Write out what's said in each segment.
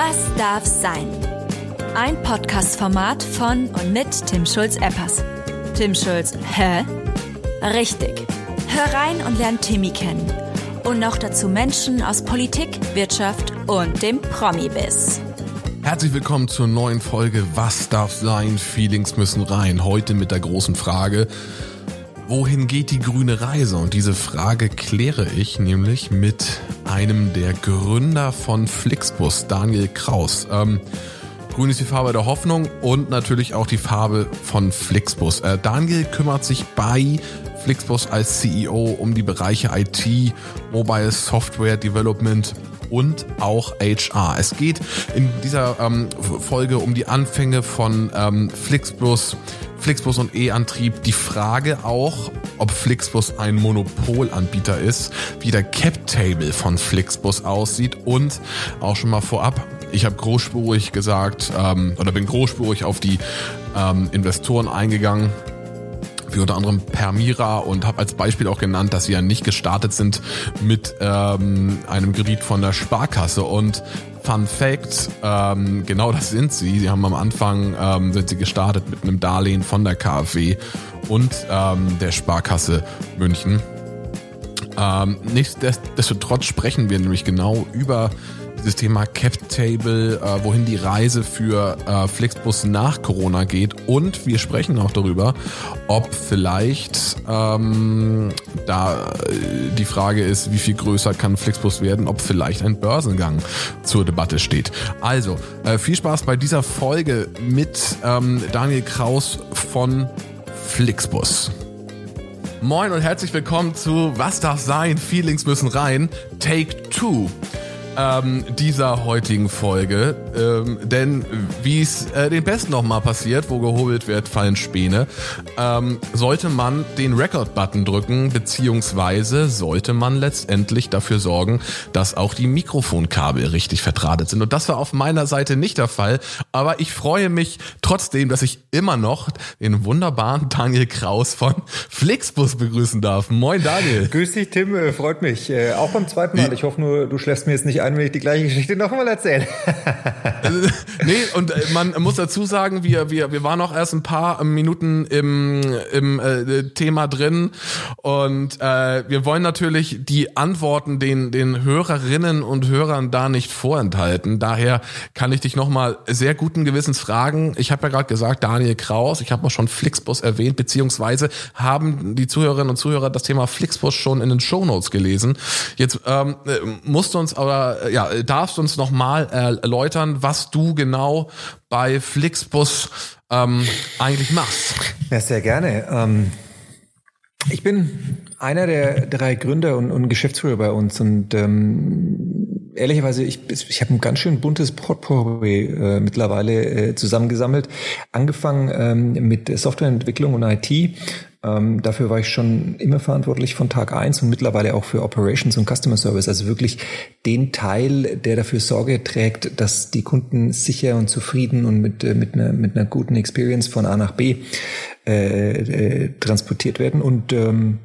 Was darf sein? Ein Podcast-Format von und mit Tim Schulz-Eppers. Tim Schulz, hä? Richtig. Hör rein und lern Timmy kennen. Und noch dazu Menschen aus Politik, Wirtschaft und dem Promi-Biss. Herzlich willkommen zur neuen Folge Was darf sein? Feelings müssen rein. Heute mit der großen Frage, wohin geht die grüne Reise? Und diese Frage kläre ich nämlich mit einem der Gründer von Flixbus, Daniel Kraus. Ähm, Grün ist die Farbe der Hoffnung und natürlich auch die Farbe von Flixbus. Äh, Daniel kümmert sich bei Flixbus als CEO um die Bereiche IT, Mobile Software Development und auch HR. Es geht in dieser ähm, Folge um die Anfänge von ähm, Flixbus, Flixbus und E-Antrieb. Die Frage auch, ob Flixbus ein Monopolanbieter ist, wie der Cap-Table von Flixbus aussieht und auch schon mal vorab, ich habe großspurig gesagt ähm, oder bin großspurig auf die ähm, Investoren eingegangen wie unter anderem Permira und habe als Beispiel auch genannt, dass sie nicht gestartet sind mit ähm, einem Kredit von der Sparkasse und Fun Fact, ähm, genau das sind sie. Sie haben am Anfang ähm, sind sie gestartet mit einem Darlehen von der KfW und ähm, der Sparkasse München. Ähm, nichtsdestotrotz sprechen wir nämlich genau über dieses Thema Cap Table, äh, wohin die Reise für äh, Flixbus nach Corona geht. Und wir sprechen auch darüber, ob vielleicht ähm, da äh, die Frage ist, wie viel größer kann Flixbus werden, ob vielleicht ein Börsengang zur Debatte steht. Also, äh, viel Spaß bei dieser Folge mit ähm, Daniel Kraus von Flixbus. Moin und herzlich willkommen zu Was darf sein? Feelings müssen rein. Take two ähm, dieser heutigen Folge. Ähm, denn wie es äh, den Besten noch mal passiert, wo gehobelt wird, fallen Späne, ähm, sollte man den Record-Button drücken, beziehungsweise sollte man letztendlich dafür sorgen, dass auch die Mikrofonkabel richtig verdrahtet sind. Und das war auf meiner Seite nicht der Fall. Aber ich freue mich trotzdem, dass ich immer noch den wunderbaren Daniel Kraus von Flixbus begrüßen darf. Moin Daniel. Grüß dich Tim, äh, freut mich. Äh, auch beim zweiten Mal. Ich hoffe nur, du schläfst mir jetzt nicht ein, wenn ich die gleiche Geschichte nochmal erzähle. nee, und äh, man muss dazu sagen, wir, wir, wir waren auch erst ein paar Minuten im, im äh, Thema drin und äh, wir wollen natürlich die Antworten den, den Hörerinnen und Hörern da nicht vorenthalten. Daher kann ich dich nochmal sehr guten Gewissens fragen. Ich habe ja gerade gesagt, Daniel Kraus, ich habe auch schon Flixbus erwähnt, beziehungsweise haben die Zuhörerinnen und Zuhörer das Thema Flixbus schon in den Shownotes gelesen. Jetzt ähm, musst du uns aber äh, ja, darfst uns nochmal erläutern, was du genau bei Flixbus ähm, eigentlich machst? Ja, sehr gerne. Ähm, ich bin einer der drei Gründer und, und Geschäftsführer bei uns und ähm, ehrlicherweise, ich, ich habe ein ganz schön buntes Potpourri äh, mittlerweile äh, zusammengesammelt. Angefangen ähm, mit Softwareentwicklung und IT ähm, dafür war ich schon immer verantwortlich von Tag eins und mittlerweile auch für Operations und Customer Service. Also wirklich den Teil, der dafür Sorge trägt, dass die Kunden sicher und zufrieden und mit, äh, mit, einer, mit einer guten Experience von A nach B äh, äh, transportiert werden. Und ähm,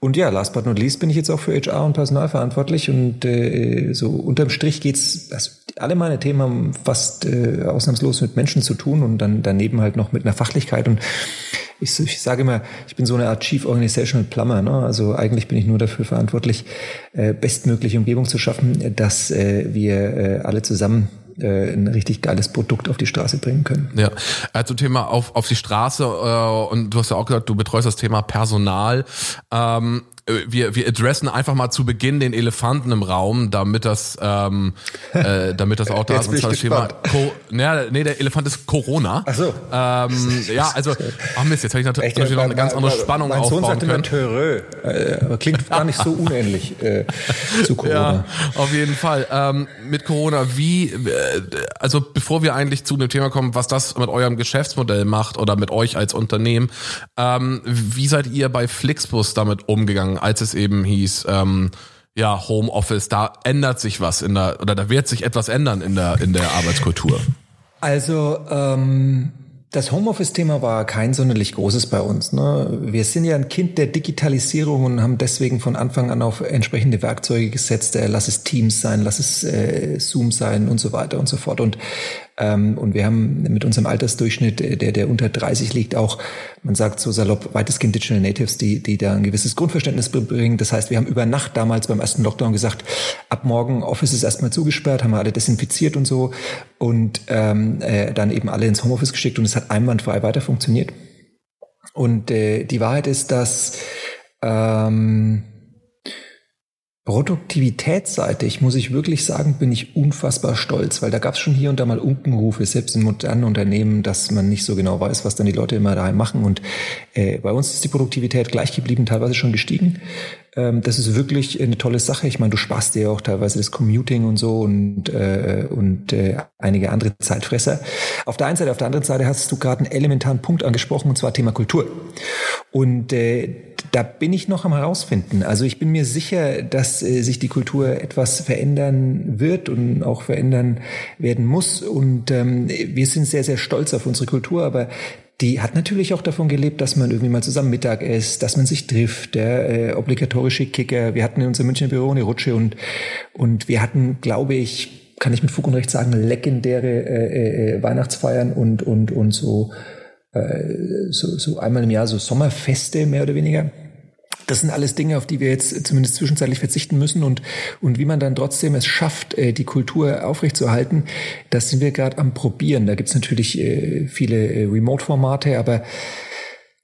und ja, last but not least bin ich jetzt auch für HR und Personal verantwortlich und äh, so unterm Strich geht's, also alle meine Themen haben fast äh, ausnahmslos mit Menschen zu tun und dann daneben halt noch mit einer Fachlichkeit und ich, ich sage immer, ich bin so eine Art Chief Organizational Plumber. Ne? Also eigentlich bin ich nur dafür verantwortlich, äh, bestmögliche Umgebung zu schaffen, dass äh, wir äh, alle zusammen äh, ein richtig geiles Produkt auf die Straße bringen können. Ja, also Thema auf, auf die Straße äh, und du hast ja auch gesagt, du betreust das Thema Personal. Ähm, äh, wir, wir adressen einfach mal zu Beginn den Elefanten im Raum, damit das, ähm, äh, damit das auch da ist. Und zwar das Thema, Co ja, nee, der Elefant ist Corona. Ach so. Ähm, ja, also, ach Mist, jetzt habe ich natürlich Echt, noch eine ganz andere Spannung mein aufbauen Sohn sagte können. Äh, klingt gar nicht so unähnlich äh, zu Corona. Ja, auf jeden Fall. Ähm, mit Corona, wie, äh, also bevor wir eigentlich zu dem Thema kommen, was das mit eurem Geschäftsmodell macht oder mit euch als Unternehmen, ähm, wie seid ihr bei Flixbus damit umgegangen? Sagen, als es eben hieß, ähm, ja, Homeoffice, da ändert sich was in der, oder da wird sich etwas ändern in der, in der Arbeitskultur? Also, ähm, Das Homeoffice-Thema war kein sonderlich großes bei uns. Ne? Wir sind ja ein Kind der Digitalisierung und haben deswegen von Anfang an auf entsprechende Werkzeuge gesetzt. Äh, lass es Teams sein, lass es äh, Zoom sein und so weiter und so fort. Und ähm, und wir haben mit unserem Altersdurchschnitt, äh, der, der unter 30 liegt, auch, man sagt so salopp, weitestgehend Digital Natives, die, die da ein gewisses Grundverständnis bringen. Das heißt, wir haben über Nacht damals beim ersten Lockdown gesagt, ab morgen Office ist erstmal zugesperrt, haben wir alle desinfiziert und so und ähm, äh, dann eben alle ins Homeoffice geschickt und es hat einwandfrei weiter funktioniert. Und äh, die Wahrheit ist, dass ähm, Produktivitätsseitig muss ich wirklich sagen, bin ich unfassbar stolz, weil da gab es schon hier und da mal Unkenrufe, selbst in modernen Unternehmen, dass man nicht so genau weiß, was dann die Leute immer daheim machen. Und äh, bei uns ist die Produktivität gleich geblieben, teilweise schon gestiegen. Ähm, das ist wirklich eine tolle Sache. Ich meine, du sparst dir auch teilweise das Commuting und so und, äh, und äh, einige andere Zeitfresser. Auf der einen Seite, auf der anderen Seite hast du gerade einen elementaren Punkt angesprochen, und zwar Thema Kultur. Und äh, da bin ich noch am herausfinden. Also ich bin mir sicher, dass äh, sich die Kultur etwas verändern wird und auch verändern werden muss. Und ähm, wir sind sehr, sehr stolz auf unsere Kultur, aber die hat natürlich auch davon gelebt, dass man irgendwie mal zusammen Mittag isst, dass man sich trifft, der äh, obligatorische Kicker. Wir hatten in unserem Münchner Büro eine Rutsche und, und wir hatten, glaube ich, kann ich mit Fug und Recht sagen, legendäre äh, äh, Weihnachtsfeiern und, und, und so, äh, so, so einmal im Jahr so Sommerfeste mehr oder weniger. Das sind alles Dinge, auf die wir jetzt zumindest zwischenzeitlich verzichten müssen und, und wie man dann trotzdem es schafft, äh, die Kultur aufrechtzuerhalten, das sind wir gerade am Probieren. Da gibt's natürlich äh, viele äh, Remote-Formate, aber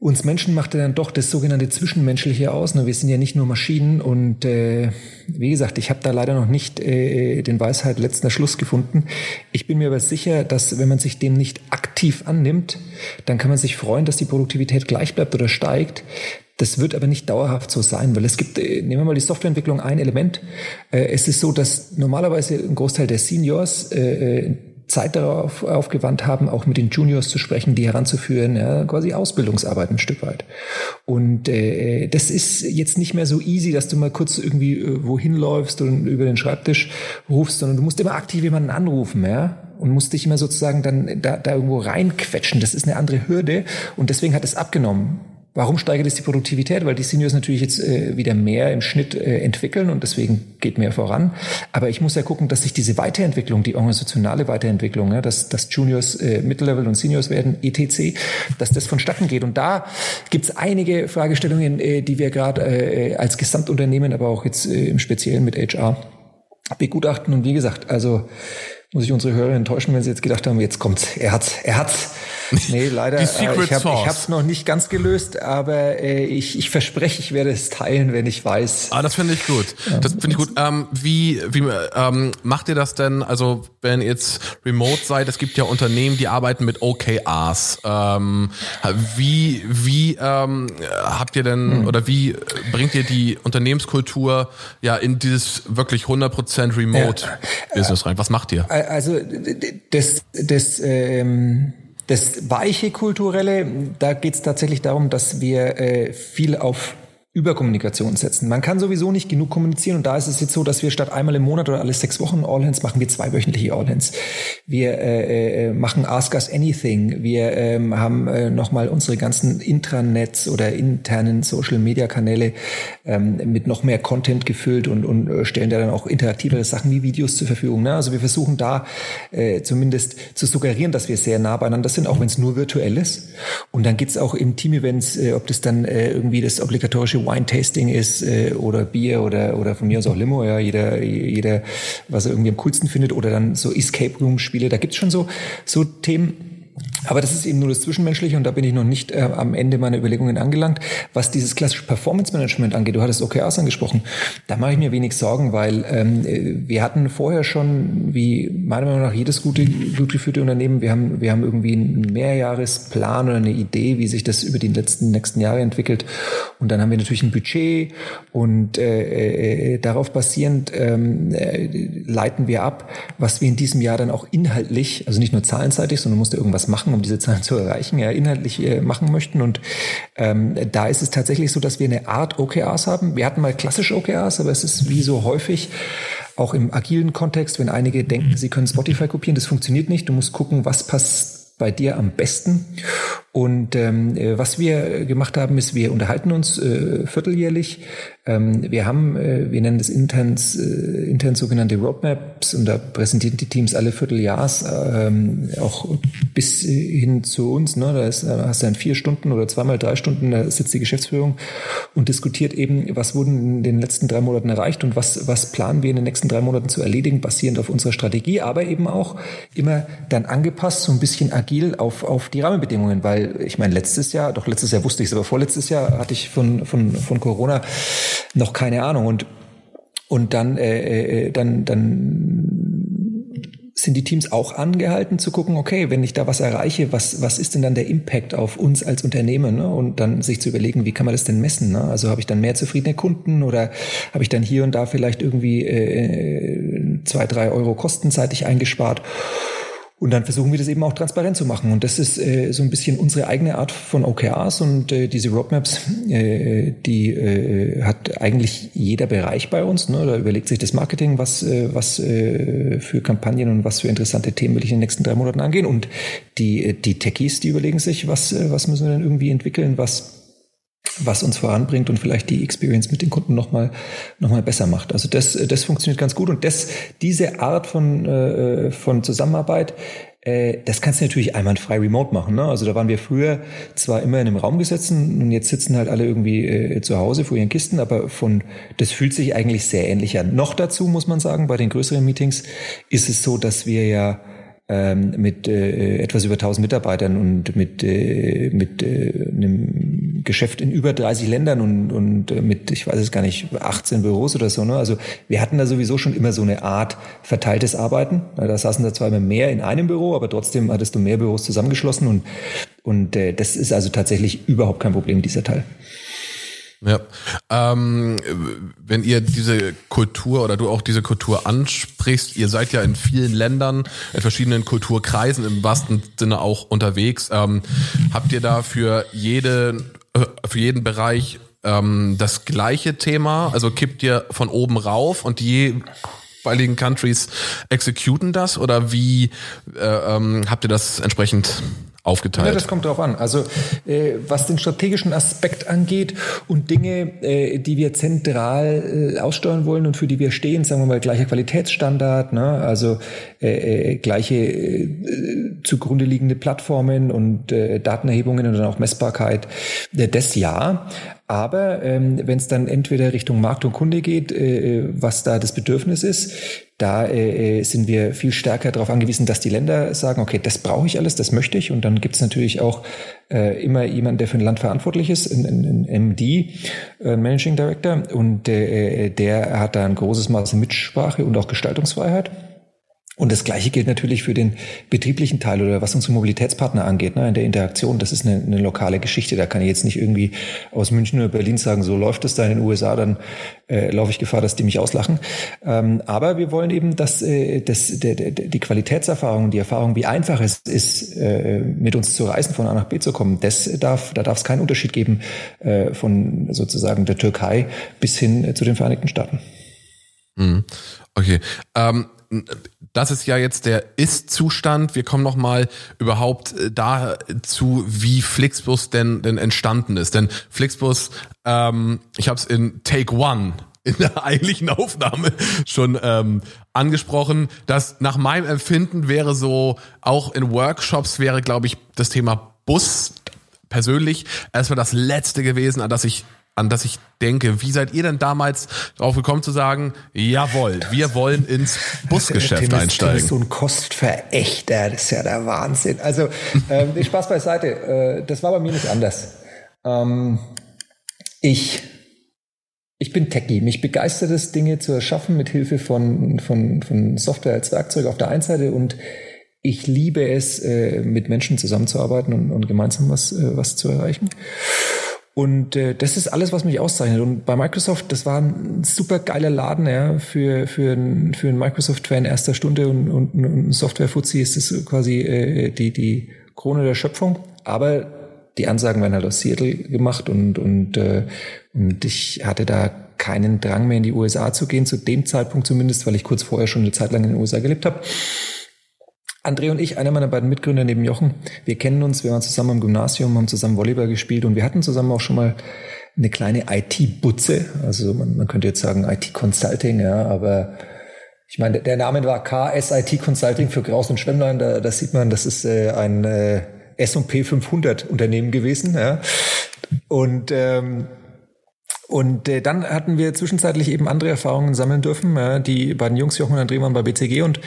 uns Menschen macht ja dann doch das sogenannte Zwischenmenschliche aus. Wir sind ja nicht nur Maschinen und äh, wie gesagt, ich habe da leider noch nicht äh, den Weisheit letzter Schluss gefunden. Ich bin mir aber sicher, dass wenn man sich dem nicht aktiv annimmt, dann kann man sich freuen, dass die Produktivität gleich bleibt oder steigt. Das wird aber nicht dauerhaft so sein, weil es gibt, äh, nehmen wir mal die Softwareentwicklung ein Element. Äh, es ist so, dass normalerweise ein Großteil der Seniors äh, Zeit darauf aufgewandt haben, auch mit den Juniors zu sprechen, die heranzuführen, ja, quasi Ausbildungsarbeit ein Stück weit. Und äh, das ist jetzt nicht mehr so easy, dass du mal kurz irgendwie äh, wohin läufst und über den Schreibtisch rufst, sondern du musst immer aktiv jemanden anrufen, ja und musst dich immer sozusagen dann da, da irgendwo reinquetschen. Das ist eine andere Hürde und deswegen hat es abgenommen. Warum steigert es die Produktivität? Weil die Seniors natürlich jetzt äh, wieder mehr im Schnitt äh, entwickeln und deswegen geht mehr voran. Aber ich muss ja gucken, dass sich diese Weiterentwicklung, die organisationale Weiterentwicklung, ja, dass, dass Juniors äh, Mittellevel und Seniors werden, etc., dass das vonstatten geht. Und da gibt's einige Fragestellungen, äh, die wir gerade äh, als Gesamtunternehmen, aber auch jetzt äh, im Speziellen mit HR begutachten. Und wie gesagt, also muss ich unsere Hörer enttäuschen, wenn sie jetzt gedacht haben, jetzt kommt's, er hat's, er hat's. Nee, leider, äh, ich habe hab's noch nicht ganz gelöst, aber äh, ich, ich verspreche, ich werde es teilen, wenn ich weiß. Ah, das finde ich gut. Das finde ich gut. Ähm, wie wie ähm, macht ihr das denn? Also wenn ihr jetzt remote seid, es gibt ja Unternehmen, die arbeiten mit OKRs. Ähm, wie wie ähm, habt ihr denn hm. oder wie bringt ihr die Unternehmenskultur ja in dieses wirklich 100% Remote Business rein? Was macht ihr? Also das, das, ähm, das weiche kulturelle, da geht es tatsächlich darum, dass wir äh, viel auf Überkommunikation setzen. Man kann sowieso nicht genug kommunizieren und da ist es jetzt so, dass wir statt einmal im Monat oder alle sechs Wochen All-Hands machen wir zweiwöchentliche All-Hands. Wir äh, äh, machen Ask Us Anything. Wir ähm, haben äh, nochmal unsere ganzen Intranets oder internen Social-Media-Kanäle ähm, mit noch mehr Content gefüllt und, und äh, stellen da dann auch interaktivere Sachen wie Videos zur Verfügung. Ne? Also wir versuchen da äh, zumindest zu suggerieren, dass wir sehr nah beieinander sind, auch wenn es nur virtuell ist. Und dann gibt's auch im Team-Events, äh, ob das dann äh, irgendwie das obligatorische Wine-Tasting ist äh, oder Bier oder, oder von mir aus auch Limo, ja, jeder, jeder, was er irgendwie am coolsten findet oder dann so Escape Room-Spiele, da gibt's schon so, so Themen. Aber das ist eben nur das Zwischenmenschliche und da bin ich noch nicht äh, am Ende meiner Überlegungen angelangt. Was dieses klassische Performance Management angeht, du hattest OKRs angesprochen, da mache ich mir wenig Sorgen, weil ähm, wir hatten vorher schon, wie meiner Meinung nach jedes gute, gut geführte Unternehmen, wir haben, wir haben irgendwie einen Mehrjahresplan oder eine Idee, wie sich das über die letzten nächsten Jahre entwickelt. Und dann haben wir natürlich ein Budget und äh, äh, darauf basierend ähm, äh, leiten wir ab, was wir in diesem Jahr dann auch inhaltlich, also nicht nur zahlenseitig, sondern musste irgendwas machen, um diese Zahlen zu erreichen, ja, inhaltlich äh, machen möchten. Und ähm, da ist es tatsächlich so, dass wir eine Art OKRs haben. Wir hatten mal klassische OKRs, aber es ist wie so häufig auch im agilen Kontext, wenn einige denken, sie können Spotify kopieren, das funktioniert nicht. Du musst gucken, was passt bei dir am besten? Und ähm, äh, was wir gemacht haben, ist, wir unterhalten uns äh, vierteljährlich. Ähm, wir haben, äh, wir nennen das intern, äh, intern sogenannte Roadmaps und da präsentieren die Teams alle Vierteljahrs ähm, auch bis hin zu uns. Ne? Da, ist, da hast du dann vier Stunden oder zweimal drei Stunden, da sitzt die Geschäftsführung und diskutiert eben, was wurden in den letzten drei Monaten erreicht und was, was planen wir in den nächsten drei Monaten zu erledigen, basierend auf unserer Strategie, aber eben auch immer dann angepasst, so ein bisschen agil auf, auf die Rahmenbedingungen, weil ich meine, letztes Jahr, doch letztes Jahr wusste ich es, aber vorletztes Jahr hatte ich von, von, von Corona noch keine Ahnung. Und, und dann, äh, äh, dann, dann sind die Teams auch angehalten zu gucken, okay, wenn ich da was erreiche, was, was ist denn dann der Impact auf uns als Unternehmen? Ne? Und dann sich zu überlegen, wie kann man das denn messen? Ne? Also habe ich dann mehr zufriedene Kunden oder habe ich dann hier und da vielleicht irgendwie äh, zwei, drei Euro kostenseitig eingespart? Und dann versuchen wir das eben auch transparent zu machen. Und das ist äh, so ein bisschen unsere eigene Art von OKRs und äh, diese Roadmaps, äh, die äh, hat eigentlich jeder Bereich bei uns. Ne? Da überlegt sich das Marketing, was, äh, was äh, für Kampagnen und was für interessante Themen will ich in den nächsten drei Monaten angehen. Und die, die Techies, die überlegen sich, was, äh, was müssen wir denn irgendwie entwickeln, was was uns voranbringt und vielleicht die Experience mit den Kunden nochmal noch mal besser macht. Also das, das funktioniert ganz gut und das, diese Art von, äh, von Zusammenarbeit, äh, das kannst du natürlich einwandfrei remote machen. Ne? Also da waren wir früher zwar immer in einem Raum gesessen und jetzt sitzen halt alle irgendwie äh, zu Hause vor ihren Kisten, aber von das fühlt sich eigentlich sehr ähnlich an. Noch dazu muss man sagen, bei den größeren Meetings ist es so, dass wir ja ähm, mit äh, etwas über 1000 Mitarbeitern und mit, äh, mit äh, einem Geschäft in über 30 Ländern und, und äh, mit, ich weiß es gar nicht, 18 Büros oder so. Ne? Also wir hatten da sowieso schon immer so eine Art verteiltes Arbeiten. Da saßen da zwar immer mehr in einem Büro, aber trotzdem hattest du mehr Büros zusammengeschlossen und, und äh, das ist also tatsächlich überhaupt kein Problem, dieser Teil. Ja. Ähm, wenn ihr diese Kultur oder du auch diese Kultur ansprichst, ihr seid ja in vielen Ländern, in verschiedenen Kulturkreisen im wahrsten Sinne auch unterwegs. Ähm, habt ihr da für jede, äh, für jeden Bereich ähm, das gleiche Thema? Also kippt ihr von oben rauf und die jeweiligen Countries executen das oder wie äh, ähm, habt ihr das entsprechend aufgeteilt? Ja, das kommt darauf an. Also äh, was den strategischen Aspekt angeht und Dinge, äh, die wir zentral äh, aussteuern wollen und für die wir stehen, sagen wir mal gleicher Qualitätsstandard, ne? also äh, äh, gleiche äh, zugrunde liegende Plattformen und äh, Datenerhebungen und dann auch Messbarkeit, äh, das ja. Aber ähm, wenn es dann entweder Richtung Markt und Kunde geht, äh, äh, was da das Bedürfnis ist, da äh, äh, sind wir viel stärker darauf angewiesen, dass die Länder sagen, okay, das brauche ich alles, das möchte ich. Und dann gibt es natürlich auch äh, immer jemanden, der für ein Land verantwortlich ist, ein, ein, ein MD, äh, Managing Director. Und äh, der hat da ein großes Maß an Mitsprache und auch Gestaltungsfreiheit. Und das Gleiche gilt natürlich für den betrieblichen Teil oder was unsere Mobilitätspartner angeht, ne, in der Interaktion. Das ist eine, eine lokale Geschichte. Da kann ich jetzt nicht irgendwie aus München oder Berlin sagen, so läuft es da in den USA, dann äh, laufe ich Gefahr, dass die mich auslachen. Ähm, aber wir wollen eben, dass äh, das, der, der, die Qualitätserfahrung, die Erfahrung, wie einfach es ist, äh, mit uns zu reisen, von A nach B zu kommen, das darf, da darf es keinen Unterschied geben äh, von sozusagen der Türkei bis hin äh, zu den Vereinigten Staaten. Mhm. Okay. Ähm das ist ja jetzt der Ist-Zustand. Wir kommen noch mal überhaupt äh, dazu, wie Flixbus denn, denn entstanden ist. Denn Flixbus, ähm, ich habe es in Take One in der eigentlichen Aufnahme schon ähm, angesprochen, dass nach meinem Empfinden wäre so, auch in Workshops wäre, glaube ich, das Thema Bus persönlich erstmal das letzte gewesen, an das ich an das ich denke. Wie seid ihr denn damals drauf gekommen zu sagen, jawohl, wir wollen ins Busgeschäft Tim ist, einsteigen? Tim ist so ein Kostverächter, das ist ja der Wahnsinn. Also ähm, Spaß beiseite, äh, das war bei mir nicht anders. Ähm, ich ich bin Techie. Mich begeistert es, Dinge zu erschaffen mit Hilfe von, von, von Software als Werkzeug auf der einen Seite und ich liebe es, äh, mit Menschen zusammenzuarbeiten und, und gemeinsam was, äh, was zu erreichen. Und äh, das ist alles, was mich auszeichnet. Und bei Microsoft, das war ein super geiler Laden, ja, für, für, ein, für einen Microsoft-Fan erster Stunde und, und, und Software-Fuzzi ist das quasi äh, die, die Krone der Schöpfung. Aber die Ansagen werden halt aus Seattle gemacht und, und, äh, und ich hatte da keinen Drang mehr in die USA zu gehen, zu dem Zeitpunkt zumindest, weil ich kurz vorher schon eine Zeit lang in den USA gelebt habe. André und ich, einer meiner beiden Mitgründer neben Jochen, wir kennen uns, wir waren zusammen im Gymnasium, haben zusammen Volleyball gespielt und wir hatten zusammen auch schon mal eine kleine IT-Butze. Also man, man könnte jetzt sagen IT-Consulting, ja, aber ich meine, der Name war KSIT Consulting für Kraus und Schwemmlein. Da, da sieht man, das ist äh, ein äh, S&P 500 Unternehmen gewesen. Ja. Und ähm, und äh, dann hatten wir zwischenzeitlich eben andere Erfahrungen sammeln dürfen. Ja, die beiden Jungs, Jochen und André, waren bei BCG und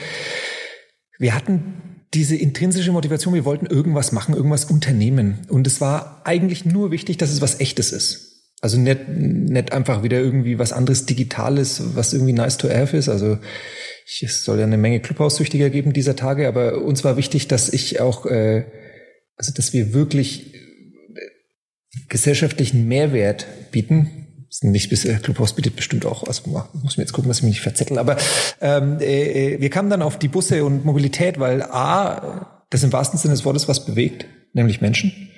wir hatten diese intrinsische Motivation, wir wollten irgendwas machen, irgendwas unternehmen. Und es war eigentlich nur wichtig, dass es was Echtes ist. Also nicht, nicht einfach wieder irgendwie was anderes Digitales, was irgendwie nice to have ist. Also ich, es soll ja eine Menge Clubhaussüchtiger geben dieser Tage, aber uns war wichtig, dass ich auch, äh, also dass wir wirklich gesellschaftlichen Mehrwert bieten nicht bis äh, Clubhaus bietet bestimmt auch, also muss mir jetzt gucken, dass ich mich nicht verzettel. Aber ähm, äh, wir kamen dann auf die Busse und Mobilität, weil A, das im wahrsten Sinne des Wortes was bewegt, nämlich Menschen.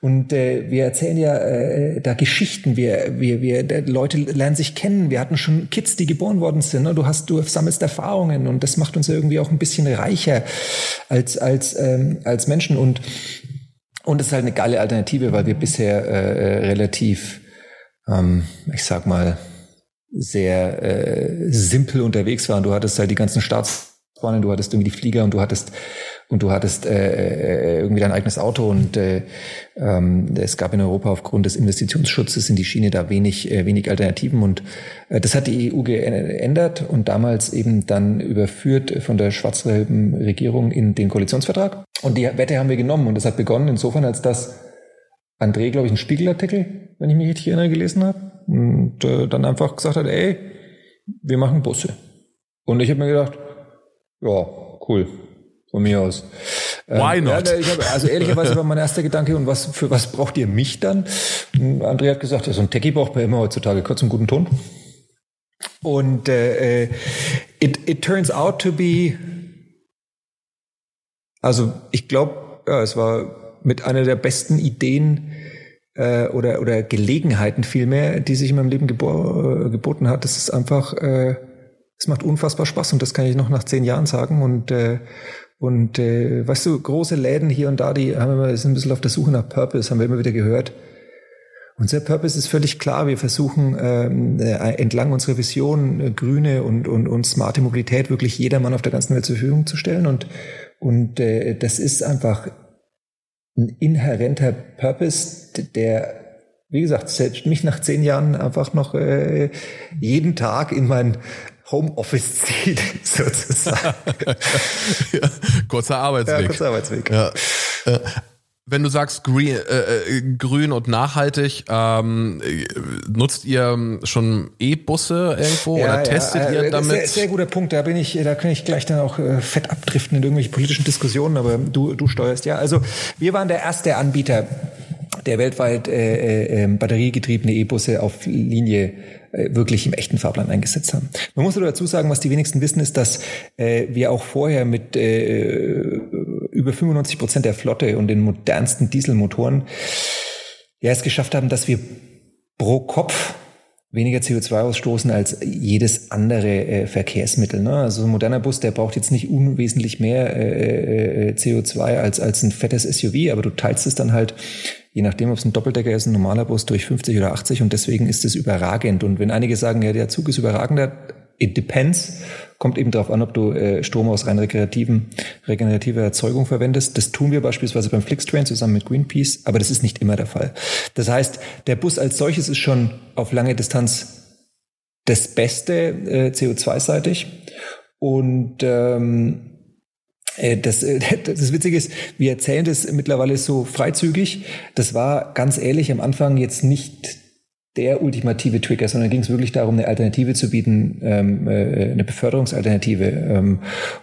Und äh, wir erzählen ja äh, da Geschichten, wir, wir, wir Leute lernen sich kennen. Wir hatten schon Kids, die geboren worden sind. Ne? Du hast, du sammelst Erfahrungen und das macht uns irgendwie auch ein bisschen reicher als als ähm, als Menschen und und es ist halt eine geile Alternative, weil wir bisher äh, relativ ähm, ich sag mal, sehr äh, simpel unterwegs waren. Du hattest halt die ganzen Staatsbahnen, du hattest irgendwie die Flieger und du hattest und du hattest äh, äh, irgendwie dein eigenes Auto. Und äh, ähm, es gab in Europa aufgrund des Investitionsschutzes in die Schiene da wenig äh, wenig Alternativen. Und äh, das hat die EU geändert und damals eben dann überführt von der schwarz-gelben Regierung in den Koalitionsvertrag. Und die Wette haben wir genommen und das hat begonnen insofern als das André, glaube ich, einen Spiegelartikel, wenn ich mich richtig erinnere, gelesen habe. Und äh, dann einfach gesagt hat, ey, wir machen Busse. Und ich habe mir gedacht, ja, cool, von mir aus. Ähm, Why not? Ja, hab, also ehrlicherweise war mein erster Gedanke, und was für was braucht ihr mich dann? Und André hat gesagt, ja, so ein Techie braucht man immer heutzutage kurz einen guten Ton. Und äh, äh, it, it turns out to be, also ich glaube, ja, es war mit einer der besten Ideen äh, oder, oder Gelegenheiten vielmehr, die sich in meinem Leben gebo äh, geboten hat. Das ist einfach, äh, es macht unfassbar Spaß und das kann ich noch nach zehn Jahren sagen. Und, äh, und äh, weißt du, große Läden hier und da, die haben immer, sind ein bisschen auf der Suche nach Purpose, haben wir immer wieder gehört. Unser Purpose ist völlig klar. Wir versuchen ähm, äh, entlang unserer Vision äh, grüne und, und, und smarte Mobilität wirklich jedermann auf der ganzen Welt zur Verfügung zu stellen. Und, und äh, das ist einfach ein inhärenter Purpose, der, wie gesagt, selbst mich nach zehn Jahren einfach noch äh, jeden Tag in mein Homeoffice zieht, sozusagen. ja, kurzer Arbeitsweg. Ja, kurzer Arbeitsweg. Ja. Äh, wenn du sagst green, äh, äh, grün und nachhaltig, ähm, nutzt ihr schon E-Busse irgendwo ja, oder testet ja, ihr damit? Sehr, sehr guter Punkt. Da bin ich, da kann ich gleich dann auch äh, fett abdriften in irgendwelche politischen Diskussionen. Aber du, du steuerst ja. Also wir waren der erste Anbieter, der weltweit äh, äh, ähm, batteriegetriebene E-Busse auf Linie äh, wirklich im echten Fahrplan eingesetzt haben. Man muss aber dazu sagen, was die wenigsten wissen, ist, dass äh, wir auch vorher mit äh, über 95 Prozent der Flotte und den modernsten Dieselmotoren ja es geschafft haben, dass wir pro Kopf weniger CO2 ausstoßen als jedes andere äh, Verkehrsmittel. Ne? Also ein moderner Bus, der braucht jetzt nicht unwesentlich mehr äh, äh CO2 als, als ein fettes SUV, aber du teilst es dann halt, je nachdem, ob es ein Doppeldecker ist, ein normaler Bus durch 50 oder 80 und deswegen ist es überragend. Und wenn einige sagen, ja, der Zug ist überragender, it depends. Kommt eben darauf an, ob du äh, Strom aus rein regenerativen, regenerativer Erzeugung verwendest. Das tun wir beispielsweise beim Flixtrain zusammen mit Greenpeace, aber das ist nicht immer der Fall. Das heißt, der Bus als solches ist schon auf lange Distanz das Beste äh, CO2-seitig. Und ähm, äh, das, äh, das Witzige ist, wir erzählen das mittlerweile so freizügig. Das war ganz ehrlich am Anfang jetzt nicht der ultimative Trigger, sondern ging es wirklich darum, eine Alternative zu bieten, ähm, äh, eine Beförderungsalternative. Ähm,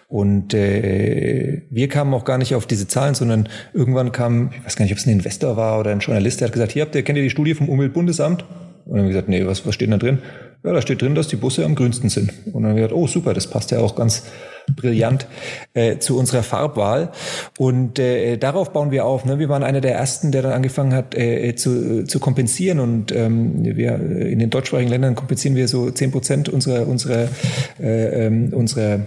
und äh, wir kamen auch gar nicht auf diese Zahlen, sondern irgendwann kam, ich weiß gar nicht, ob es ein Investor war oder ein Journalist, der hat gesagt, hier habt ihr, kennt ihr die Studie vom Umweltbundesamt? Und dann haben wir gesagt, nee, was, was steht da drin? Ja, da steht drin, dass die Busse am grünsten sind. Und dann haben wir gesagt, oh super, das passt ja auch ganz brillant äh, zu unserer Farbwahl. Und äh, darauf bauen wir auf. Ne? Wir waren einer der ersten, der dann angefangen hat äh, zu, zu kompensieren. Und ähm, wir in den deutschsprachigen Ländern kompensieren wir so zehn Prozent unserer unserer äh, ähm, unserer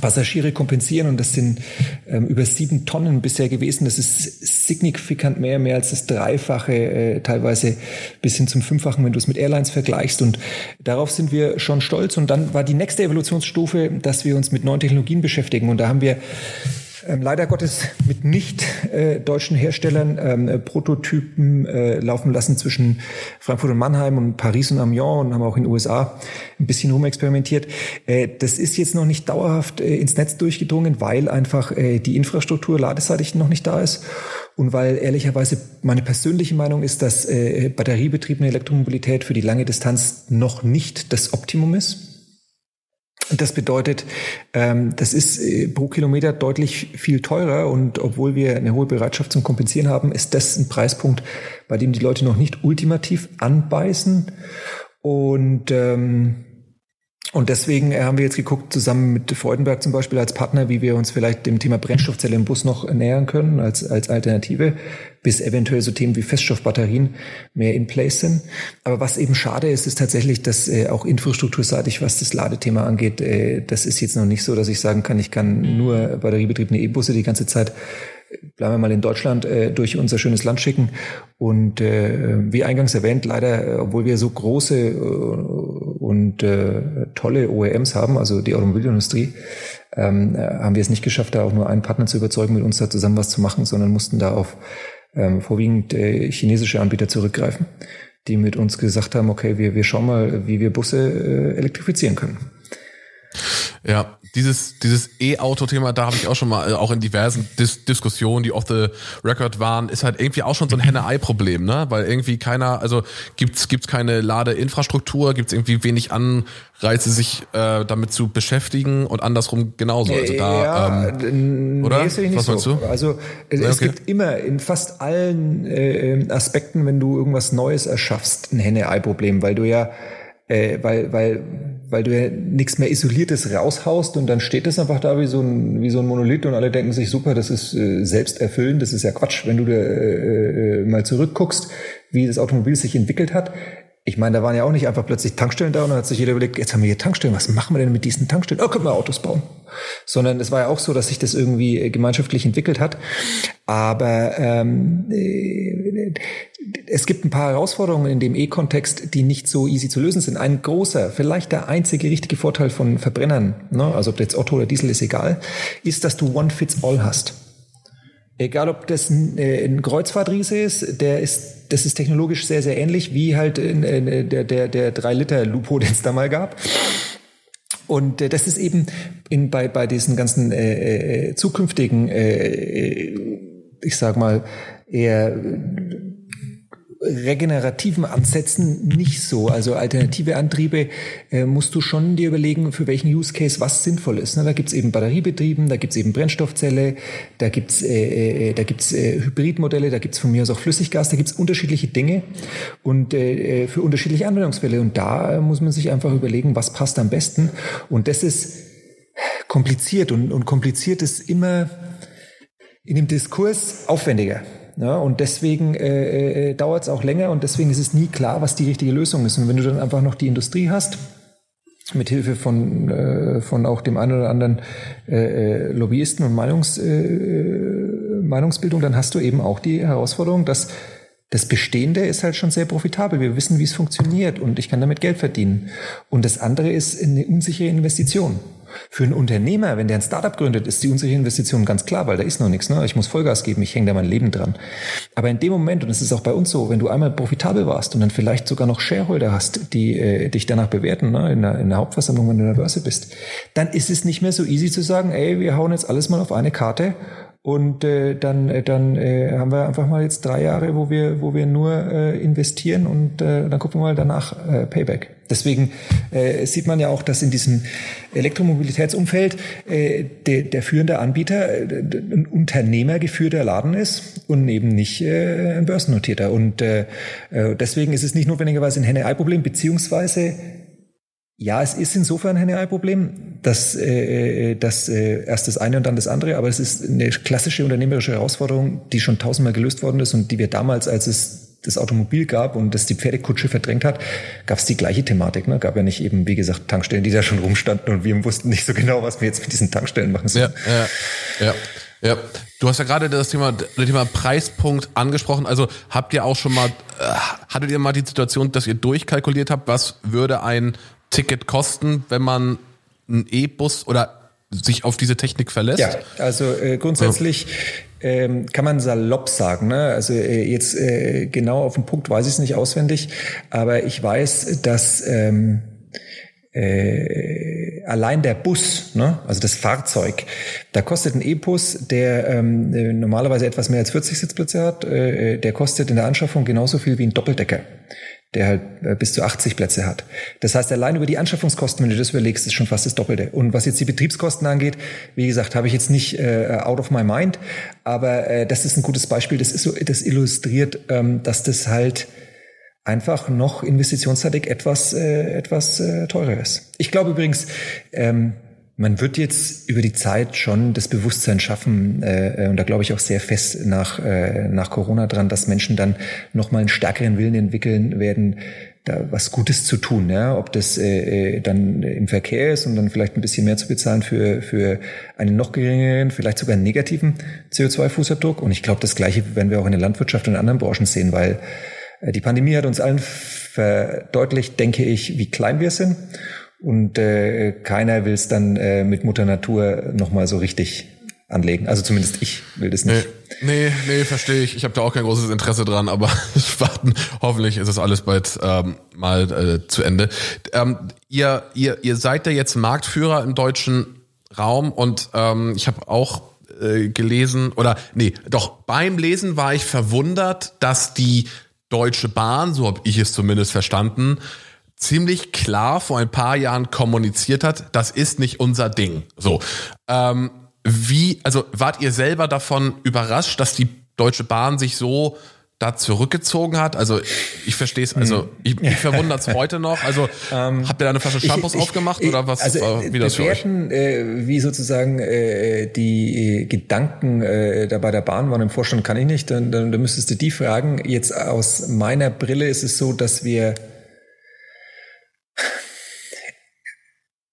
Passagiere kompensieren und das sind ähm, über sieben Tonnen bisher gewesen. Das ist signifikant mehr, mehr als das Dreifache, äh, teilweise bis hin zum Fünffachen, wenn du es mit Airlines vergleichst. Und darauf sind wir schon stolz. Und dann war die nächste Evolutionsstufe, dass wir uns mit neuen Technologien beschäftigen. Und da haben wir ähm, leider Gottes mit nicht äh, deutschen Herstellern ähm, äh, Prototypen äh, laufen lassen zwischen Frankfurt und Mannheim und Paris und Amiens und haben auch in den USA ein bisschen rumexperimentiert. Äh, das ist jetzt noch nicht dauerhaft äh, ins Netz durchgedrungen, weil einfach äh, die Infrastruktur ladeseitig noch nicht da ist und weil ehrlicherweise meine persönliche Meinung ist, dass äh, batteriebetriebene Elektromobilität für die lange Distanz noch nicht das Optimum ist. Das bedeutet, ähm, das ist äh, pro Kilometer deutlich viel teurer und obwohl wir eine hohe Bereitschaft zum Kompensieren haben, ist das ein Preispunkt, bei dem die Leute noch nicht ultimativ anbeißen. Und ähm, und deswegen haben wir jetzt geguckt, zusammen mit Freudenberg zum Beispiel als Partner, wie wir uns vielleicht dem Thema Brennstoffzelle im Bus noch nähern können als, als Alternative, bis eventuell so Themen wie Feststoffbatterien mehr in place sind. Aber was eben schade ist, ist tatsächlich, dass äh, auch infrastrukturseitig, was das Ladethema angeht, äh, das ist jetzt noch nicht so, dass ich sagen kann, ich kann nur batteriebetriebene E-Busse die ganze Zeit bleiben wir mal in Deutschland, äh, durch unser schönes Land schicken. Und äh, wie eingangs erwähnt, leider, äh, obwohl wir so große äh, und äh, tolle OEMs haben, also die Automobilindustrie, ähm, äh, haben wir es nicht geschafft, da auch nur einen Partner zu überzeugen, mit uns da zusammen was zu machen, sondern mussten da auf ähm, vorwiegend äh, chinesische Anbieter zurückgreifen, die mit uns gesagt haben, okay, wir, wir schauen mal, wie wir Busse äh, elektrifizieren können. Ja, dieses dieses E-Auto-Thema, da habe ich auch schon mal, äh, auch in diversen Dis Diskussionen, die off the record waren, ist halt irgendwie auch schon so ein Henne-Ei-Problem, ne? Weil irgendwie keiner, also gibt's gibt's keine Ladeinfrastruktur, gibt's irgendwie wenig Anreize, sich äh, damit zu beschäftigen und andersrum genauso. Also da, ja, ähm, oder? Nee, Was meinst so. du? Also es, okay. es gibt immer in fast allen äh, Aspekten, wenn du irgendwas Neues erschaffst, ein Henne-Ei-Problem, weil du ja äh, weil, weil, weil du ja nichts mehr Isoliertes raushaust und dann steht es einfach da wie so ein, wie so ein Monolith und alle denken sich, super, das ist äh, selbsterfüllend, das ist ja Quatsch, wenn du da, äh, äh, mal zurückguckst, wie das Automobil sich entwickelt hat. Ich meine, da waren ja auch nicht einfach plötzlich Tankstellen da und dann hat sich jeder überlegt, jetzt haben wir hier Tankstellen, was machen wir denn mit diesen Tankstellen? Oh, können wir Autos bauen. Sondern es war ja auch so, dass sich das irgendwie äh, gemeinschaftlich entwickelt hat. Aber ähm, äh, es gibt ein paar Herausforderungen in dem E-Kontext, die nicht so easy zu lösen sind. Ein großer, vielleicht der einzige richtige Vorteil von Verbrennern, ne, also ob jetzt Otto oder Diesel ist egal, ist, dass du One Fits All hast. Egal, ob das ein, äh, ein Kreuzfahrtriese ist, der ist, das ist technologisch sehr, sehr ähnlich wie halt in, in, der, der, der 3-Liter-Lupo, den es da mal gab. Und äh, das ist eben in, bei, bei diesen ganzen äh, äh, zukünftigen, äh, ich sag mal, eher regenerativen Ansätzen nicht so. Also alternative Antriebe äh, musst du schon dir überlegen, für welchen Use Case was sinnvoll ist. Ne? Da gibt's eben Batteriebetrieben, da gibt's eben Brennstoffzelle, da gibt's äh, äh, da gibt's äh, Hybridmodelle, da gibt's von mir aus auch Flüssiggas, da gibt's unterschiedliche Dinge und äh, äh für unterschiedliche Anwendungsfälle. Und da äh, muss man sich einfach überlegen, was passt am besten. Und das ist kompliziert und, und kompliziert ist immer in dem Diskurs aufwendiger. Ja, und deswegen äh, äh, dauert es auch länger und deswegen ist es nie klar, was die richtige Lösung ist. Und wenn du dann einfach noch die Industrie hast, mit Hilfe von, äh, von auch dem einen oder anderen äh, äh, Lobbyisten und Meinungs, äh, Meinungsbildung, dann hast du eben auch die Herausforderung, dass das Bestehende ist halt schon sehr profitabel. Wir wissen, wie es funktioniert und ich kann damit Geld verdienen. Und das andere ist eine unsichere Investition. Für einen Unternehmer, wenn der ein Startup gründet, ist die unsichere Investition ganz klar, weil da ist noch nichts. Ne? Ich muss Vollgas geben, ich hänge da mein Leben dran. Aber in dem Moment, und es ist auch bei uns so, wenn du einmal profitabel warst und dann vielleicht sogar noch Shareholder hast, die äh, dich danach bewerten, ne? in, der, in der Hauptversammlung, wenn du in der Börse bist, dann ist es nicht mehr so easy zu sagen, ey, wir hauen jetzt alles mal auf eine Karte und äh, dann, äh, dann äh, haben wir einfach mal jetzt drei Jahre, wo wir, wo wir nur äh, investieren und äh, dann gucken wir mal danach äh, Payback. Deswegen äh, sieht man ja auch, dass in diesem Elektromobilitätsumfeld äh, de, der führende Anbieter äh, ein unternehmergeführter Laden ist und eben nicht äh, ein börsennotierter. Und äh, äh, deswegen ist es nicht notwendigerweise ein Henne-Ei-Problem, beziehungsweise ja, es ist insofern ein Problem, dass, äh, dass äh, erst das eine und dann das andere, aber es ist eine klassische unternehmerische Herausforderung, die schon tausendmal gelöst worden ist und die wir damals, als es das Automobil gab und das die Pferdekutsche verdrängt hat, gab es die gleiche Thematik. Ne? Gab ja nicht eben, wie gesagt, Tankstellen, die da schon rumstanden und wir wussten nicht so genau, was wir jetzt mit diesen Tankstellen machen sollen. Ja, ja, ja. Ja, du hast ja gerade das Thema, das Thema Preispunkt angesprochen. Also habt ihr auch schon mal, äh, hattet ihr mal die Situation, dass ihr durchkalkuliert habt, was würde ein Ticket kosten, wenn man einen E-Bus oder sich auf diese Technik verlässt? Ja, also äh, grundsätzlich ähm, kann man salopp sagen. Ne? Also äh, jetzt äh, genau auf den Punkt weiß ich es nicht auswendig, aber ich weiß, dass ähm, äh, allein der Bus, ne, also das Fahrzeug, da kostet ein E-Bus, der ähm, äh, normalerweise etwas mehr als 40 Sitzplätze hat, äh, der kostet in der Anschaffung genauso viel wie ein Doppeldecker, der halt äh, bis zu 80 Plätze hat. Das heißt, allein über die Anschaffungskosten, wenn du das überlegst, ist schon fast das Doppelte. Und was jetzt die Betriebskosten angeht, wie gesagt, habe ich jetzt nicht äh, out of my mind, aber äh, das ist ein gutes Beispiel. Das, ist so, das illustriert, ähm, dass das halt einfach noch investitionsseitig etwas, äh, etwas äh, teurer ist. Ich glaube übrigens, ähm, man wird jetzt über die Zeit schon das Bewusstsein schaffen, äh, und da glaube ich auch sehr fest nach, äh, nach Corona dran, dass Menschen dann nochmal einen stärkeren Willen entwickeln werden, da was Gutes zu tun. Ja? Ob das äh, äh dann im Verkehr ist und dann vielleicht ein bisschen mehr zu bezahlen für, für einen noch geringeren, vielleicht sogar negativen CO2-Fußabdruck. Und ich glaube, das Gleiche werden wir auch in der Landwirtschaft und in anderen Branchen sehen, weil äh, die Pandemie hat uns allen verdeutlicht, denke ich, wie klein wir sind. Und äh, keiner will es dann äh, mit Mutter Natur nochmal so richtig anlegen. Also zumindest ich will das nicht. Nee, nee, nee verstehe ich. Ich habe da auch kein großes Interesse dran, aber warten. Hoffentlich ist das alles bald ähm, mal äh, zu Ende. Ähm, ihr, ihr, ihr seid ja jetzt Marktführer im deutschen Raum und ähm, ich habe auch äh, gelesen, oder nee, doch beim Lesen war ich verwundert, dass die Deutsche Bahn, so habe ich es zumindest verstanden, ziemlich klar vor ein paar Jahren kommuniziert hat, das ist nicht unser Ding. So, ähm, wie, also wart ihr selber davon überrascht, dass die Deutsche Bahn sich so da zurückgezogen hat? Also ich verstehe es, also hm. ich, ich verwundert es heute noch. Also ähm, habt ihr da eine Flasche Shampoos ich, aufgemacht ich, oder was also, war, wie das für euch? Äh, wie sozusagen äh, die Gedanken äh, da bei der Bahn waren im Vorstand, kann ich nicht. Dann, dann, dann müsstest du die fragen. Jetzt aus meiner Brille ist es so, dass wir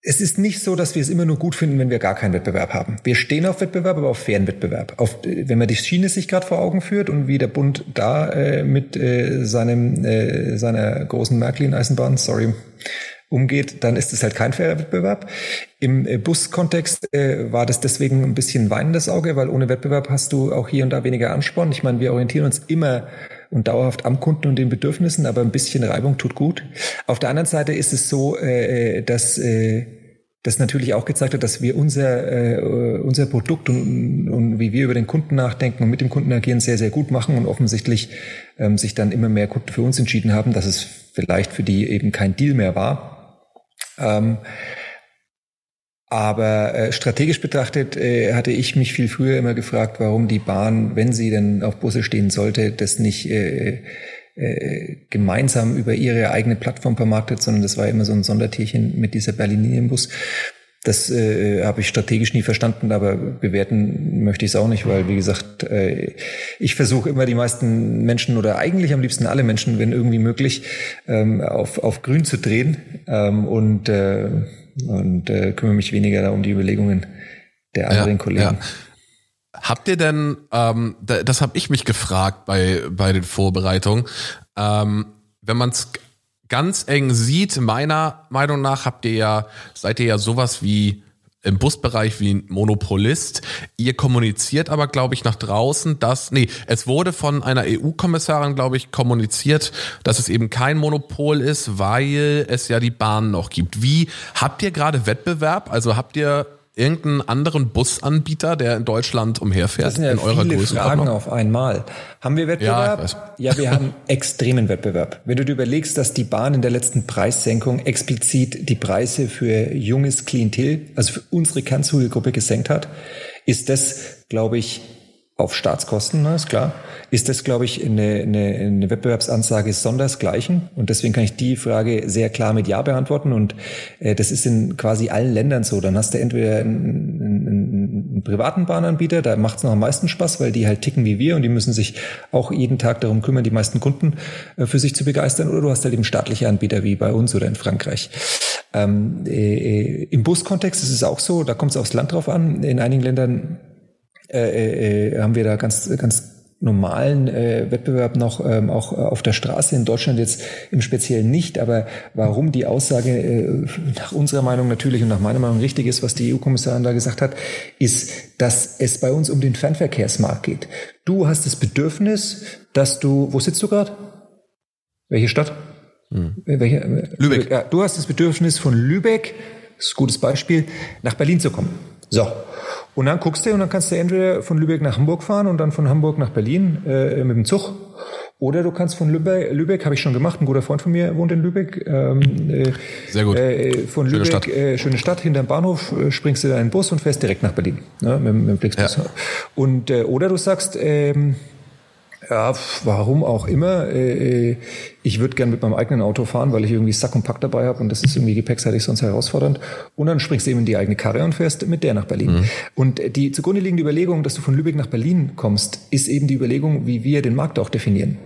es ist nicht so, dass wir es immer nur gut finden, wenn wir gar keinen Wettbewerb haben. Wir stehen auf Wettbewerb, aber auf fairen Wettbewerb. Auf, wenn man die Schiene sich gerade vor Augen führt und wie der Bund da äh, mit äh, seinem äh, seiner großen Märklin-Eisenbahn, sorry, umgeht, dann ist es halt kein fairer Wettbewerb. Im äh, Buskontext äh, war das deswegen ein bisschen weinendes Auge, weil ohne Wettbewerb hast du auch hier und da weniger Ansporn. Ich meine, wir orientieren uns immer und dauerhaft am Kunden und den Bedürfnissen, aber ein bisschen Reibung tut gut. Auf der anderen Seite ist es so, äh, dass äh, das natürlich auch gezeigt hat, dass wir unser, äh, unser Produkt und, und wie wir über den Kunden nachdenken und mit dem Kunden agieren sehr, sehr gut machen und offensichtlich ähm, sich dann immer mehr Kunden für uns entschieden haben, dass es vielleicht für die eben kein Deal mehr war. Ähm, aber äh, strategisch betrachtet äh, hatte ich mich viel früher immer gefragt, warum die Bahn, wenn sie denn auf Busse stehen sollte, das nicht äh, äh, gemeinsam über ihre eigene Plattform vermarktet, sondern das war immer so ein Sondertierchen mit dieser Berlininienbus. Das äh, habe ich strategisch nie verstanden, aber bewerten möchte ich es auch nicht, weil, wie gesagt, äh, ich versuche immer die meisten Menschen oder eigentlich am liebsten alle Menschen, wenn irgendwie möglich, ähm, auf, auf grün zu drehen ähm, und äh, und äh, kümmere mich weniger da um die Überlegungen der anderen ja, Kollegen. Ja. Habt ihr denn, ähm, das habe ich mich gefragt bei, bei den Vorbereitungen, ähm, wenn man es ganz eng sieht, meiner Meinung nach habt ihr ja, seid ihr ja sowas wie im Busbereich wie ein Monopolist. Ihr kommuniziert aber, glaube ich, nach draußen, dass, nee, es wurde von einer EU-Kommissarin, glaube ich, kommuniziert, dass es eben kein Monopol ist, weil es ja die Bahn noch gibt. Wie habt ihr gerade Wettbewerb? Also habt ihr irgendeinen anderen Busanbieter, der in Deutschland umherfährt? Das sind ja in eurer viele Fragen auf einmal. Haben wir Wettbewerb? Ja, ja wir haben extremen Wettbewerb. Wenn du dir überlegst, dass die Bahn in der letzten Preissenkung explizit die Preise für junges Klientel, also für unsere Kernzielgruppe gesenkt hat, ist das, glaube ich, auf Staatskosten, ne, ist klar, ist das, glaube ich, eine, eine, eine Wettbewerbsansage sondersgleichen. Und deswegen kann ich die Frage sehr klar mit Ja beantworten. Und äh, das ist in quasi allen Ländern so. Dann hast du entweder einen, einen, einen privaten Bahnanbieter, da macht es noch am meisten Spaß, weil die halt ticken wie wir und die müssen sich auch jeden Tag darum kümmern, die meisten Kunden äh, für sich zu begeistern. Oder du hast halt eben staatliche Anbieter wie bei uns oder in Frankreich. Ähm, äh, Im Buskontext ist es auch so, da kommt es aufs Land drauf an. In einigen Ländern äh, äh, haben wir da ganz, ganz normalen äh, Wettbewerb noch ähm, auch auf der Straße in Deutschland jetzt im Speziellen nicht. Aber warum die Aussage äh, nach unserer Meinung natürlich und nach meiner Meinung richtig ist, was die EU-Kommissarin da gesagt hat, ist, dass es bei uns um den Fernverkehrsmarkt geht. Du hast das Bedürfnis, dass du, wo sitzt du gerade? Welche Stadt? Hm. Welche, äh, Lübeck. Ja, du hast das Bedürfnis von Lübeck, das ist ein gutes Beispiel, nach Berlin zu kommen. So. Und dann guckst du und dann kannst du entweder von Lübeck nach Hamburg fahren und dann von Hamburg nach Berlin äh, mit dem Zug. Oder du kannst von Lübeck, Lübeck habe ich schon gemacht, ein guter Freund von mir wohnt in Lübeck. Ähm, äh, Sehr gut. Äh, von schöne Lübeck, Stadt. Äh, schöne Stadt, hinterm Bahnhof, äh, springst du in einen Bus und fährst direkt nach Berlin. Ne, mit, mit dem Flixbus. Ja. Und, äh, oder du sagst, ähm, ja, warum auch immer. Äh, äh, ich würde gern mit meinem eigenen Auto fahren, weil ich irgendwie Sack und Pack dabei habe und das ist irgendwie gepäckseitig sonst herausfordernd. Und dann springst du eben in die eigene Karre und fährst mit der nach Berlin. Mhm. Und die zugrunde liegende Überlegung, dass du von Lübeck nach Berlin kommst, ist eben die Überlegung, wie wir den Markt auch definieren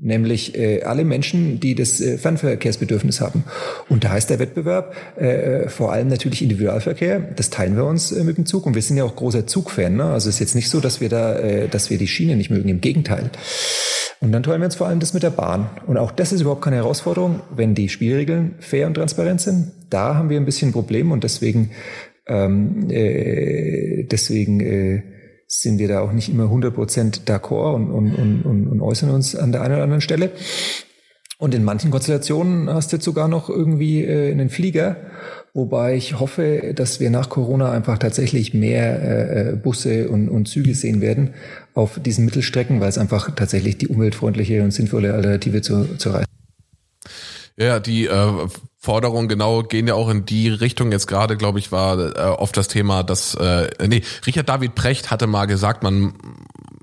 nämlich äh, alle Menschen, die das äh, Fernverkehrsbedürfnis haben. Und da heißt der Wettbewerb äh, vor allem natürlich Individualverkehr. Das teilen wir uns äh, mit dem Zug und wir sind ja auch großer Zugfan. Ne? Also es ist jetzt nicht so, dass wir da, äh, dass wir die Schiene nicht mögen. Im Gegenteil. Und dann teilen wir uns vor allem das mit der Bahn. Und auch das ist überhaupt keine Herausforderung, wenn die Spielregeln fair und transparent sind. Da haben wir ein bisschen ein Problem und deswegen ähm, äh, deswegen äh, sind wir da auch nicht immer 100% d'accord und, und, und, und äußern uns an der einen oder anderen Stelle. Und in manchen Konstellationen hast du jetzt sogar noch irgendwie äh, einen Flieger, wobei ich hoffe, dass wir nach Corona einfach tatsächlich mehr äh, Busse und, und Züge sehen werden auf diesen Mittelstrecken, weil es einfach tatsächlich die umweltfreundliche und sinnvolle Alternative zu, zu Reisen ja, die äh, Forderungen genau gehen ja auch in die Richtung. Jetzt gerade, glaube ich, war äh, oft das Thema, dass äh, nee, Richard David Precht hatte mal gesagt, man,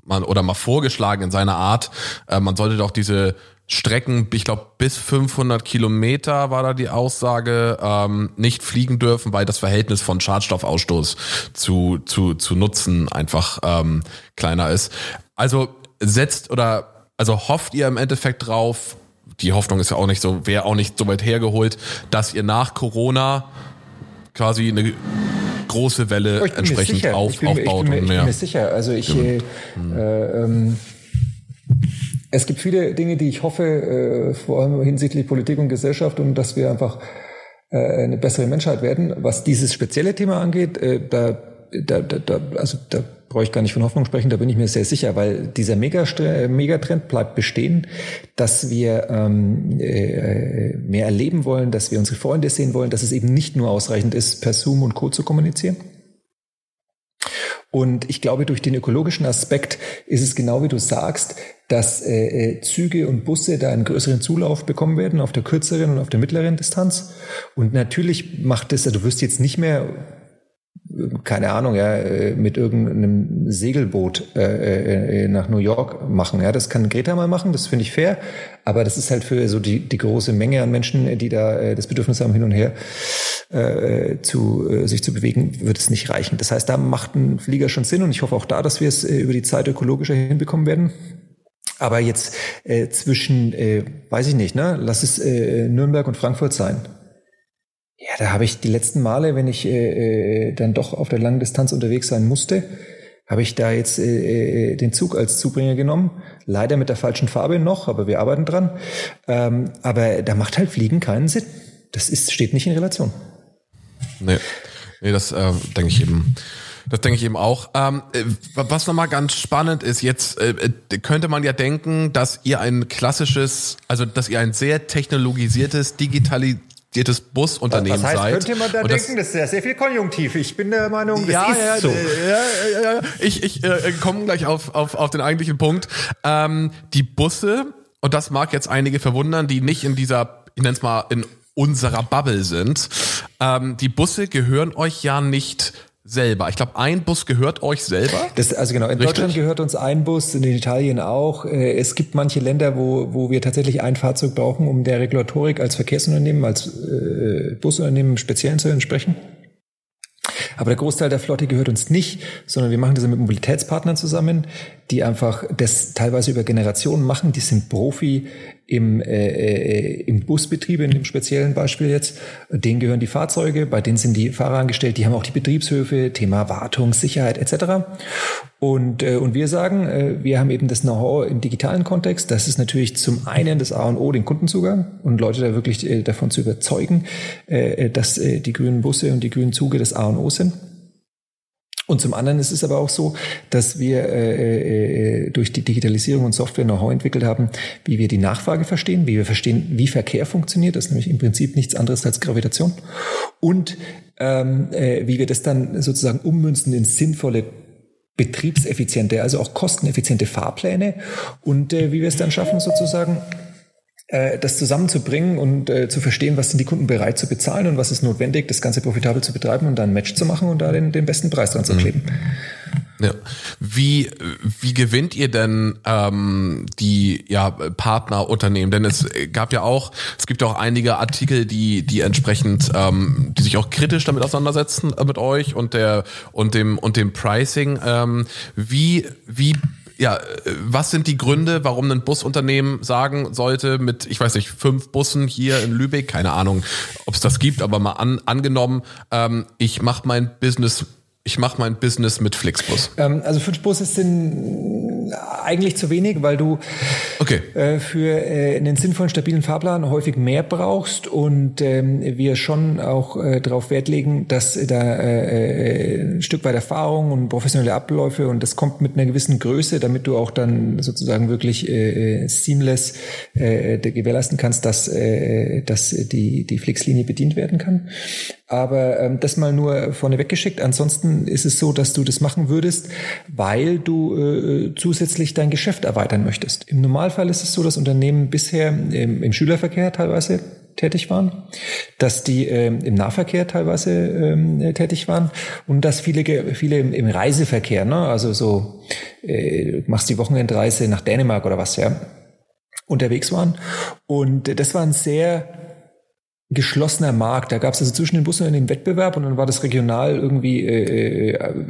man oder mal vorgeschlagen in seiner Art, äh, man sollte doch diese Strecken, ich glaube bis 500 Kilometer war da die Aussage, ähm, nicht fliegen dürfen, weil das Verhältnis von Schadstoffausstoß zu zu zu Nutzen einfach ähm, kleiner ist. Also setzt oder also hofft ihr im Endeffekt drauf, die Hoffnung ist ja auch nicht so, wäre auch nicht so weit hergeholt, dass ihr nach Corona quasi eine große Welle entsprechend auf, ich bin, aufbaut. Ich bin, mir, ich bin mir sicher. Also ich, äh, äh, ähm, es gibt viele Dinge, die ich hoffe, äh, vor allem hinsichtlich Politik und Gesellschaft und dass wir einfach äh, eine bessere Menschheit werden. Was dieses spezielle Thema angeht, äh, da, da, da, also da brauche ich gar nicht von Hoffnung sprechen, da bin ich mir sehr sicher, weil dieser Megatrend bleibt bestehen, dass wir ähm, äh, mehr erleben wollen, dass wir unsere Freunde sehen wollen, dass es eben nicht nur ausreichend ist, per Zoom und Co. zu kommunizieren. Und ich glaube, durch den ökologischen Aspekt ist es genau wie du sagst, dass äh, äh Züge und Busse da einen größeren Zulauf bekommen werden auf der kürzeren und auf der mittleren Distanz. Und natürlich macht es, also du wirst jetzt nicht mehr keine Ahnung, ja, äh, mit irgendeinem Segelboot äh, äh, nach New York machen. Ja, das kann Greta mal machen, das finde ich fair, aber das ist halt für so die, die große Menge an Menschen, die da äh, das Bedürfnis haben, hin und her äh, zu, äh, sich zu bewegen, wird es nicht reichen. Das heißt, da macht ein Flieger schon Sinn und ich hoffe auch da, dass wir es äh, über die Zeit ökologischer hinbekommen werden. Aber jetzt äh, zwischen, äh, weiß ich nicht, ne, lass es äh, Nürnberg und Frankfurt sein da habe ich die letzten Male, wenn ich äh, äh, dann doch auf der langen Distanz unterwegs sein musste, habe ich da jetzt äh, äh, den Zug als Zubringer genommen. Leider mit der falschen Farbe noch, aber wir arbeiten dran. Ähm, aber da macht halt Fliegen keinen Sinn. Das ist, steht nicht in Relation. Nee, nee das äh, denke ich eben. Das denke ich eben auch. Ähm, äh, was nochmal ganz spannend ist, jetzt äh, könnte man ja denken, dass ihr ein klassisches, also dass ihr ein sehr technologisiertes, digitali zertifiziertes Busunternehmen Was heißt, seid. könnte man da und denken, das ist ja sehr viel Konjunktiv. Ich bin der Meinung, das ja, ist ja, so. Ja, ja, ja, Ich, ich äh, komme gleich auf, auf, auf den eigentlichen Punkt. Ähm, die Busse, und das mag jetzt einige verwundern, die nicht in dieser, ich nenne es mal, in unserer Bubble sind. Ähm, die Busse gehören euch ja nicht selber. Ich glaube, ein Bus gehört euch selber. Das, also genau, in Richtig? Deutschland gehört uns ein Bus, in Italien auch. Äh, es gibt manche Länder, wo, wo wir tatsächlich ein Fahrzeug brauchen, um der Regulatorik als Verkehrsunternehmen, als äh, Busunternehmen im Speziellen zu entsprechen. Aber der Großteil der Flotte gehört uns nicht, sondern wir machen das mit Mobilitätspartnern zusammen, die einfach das teilweise über Generationen machen. Die sind Profi im, äh, äh, im Busbetrieb, in dem speziellen Beispiel jetzt. Denen gehören die Fahrzeuge, bei denen sind die Fahrer angestellt, die haben auch die Betriebshöfe, Thema Wartung, Sicherheit etc. Und, äh, und wir sagen, äh, wir haben eben das Know-how im digitalen Kontext. Das ist natürlich zum einen das A und O, den Kundenzugang und Leute da wirklich äh, davon zu überzeugen, äh, dass äh, die grünen Busse und die grünen Züge das A und O sind. Und zum anderen ist es aber auch so, dass wir äh, äh, durch die Digitalisierung und Software Know-how entwickelt haben, wie wir die Nachfrage verstehen, wie wir verstehen, wie Verkehr funktioniert. Das ist nämlich im Prinzip nichts anderes als Gravitation. Und ähm, äh, wie wir das dann sozusagen ummünzen in sinnvolle betriebseffiziente, also auch kosteneffiziente Fahrpläne und äh, wie wir es dann schaffen, sozusagen äh, das zusammenzubringen und äh, zu verstehen, was sind die Kunden bereit zu bezahlen und was ist notwendig, das Ganze profitabel zu betreiben und dann ein Match zu machen und da den, den besten Preis dran zu mhm. kleben. Ja. Wie, wie gewinnt ihr denn ähm, die ja, Partnerunternehmen? Denn es gab ja auch, es gibt ja auch einige Artikel, die, die entsprechend, ähm, die sich auch kritisch damit auseinandersetzen äh, mit euch und der und dem und dem Pricing. Ähm, wie, wie ja, äh, was sind die Gründe, warum ein Busunternehmen sagen sollte, mit, ich weiß nicht, fünf Bussen hier in Lübeck, keine Ahnung, ob es das gibt, aber mal an, angenommen, ähm, ich mache mein Business ich mache mein Business mit Flixbus. Ähm, also fünf Busse sind eigentlich zu wenig, weil du okay. äh, für äh, einen sinnvollen, stabilen Fahrplan häufig mehr brauchst und ähm, wir schon auch äh, darauf Wert legen, dass da äh, äh, ein Stück weit Erfahrung und professionelle Abläufe und das kommt mit einer gewissen Größe, damit du auch dann sozusagen wirklich äh, seamless äh, gewährleisten kannst, dass, dass die, die Flixlinie bedient werden kann. Aber ähm, das mal nur vorneweg geschickt. Ansonsten ist es so, dass du das machen würdest, weil du äh, zusätzlich dein Geschäft erweitern möchtest. Im Normalfall ist es so, dass Unternehmen bisher im, im Schülerverkehr teilweise tätig waren, dass die äh, im Nahverkehr teilweise ähm, tätig waren und dass viele viele im, im Reiseverkehr, ne, also so äh, machst die Wochenendreise nach Dänemark oder was ja unterwegs waren und das war ein sehr geschlossener Markt. Da gab es also zwischen den Bussen einen Wettbewerb und dann war das regional irgendwie äh, äh,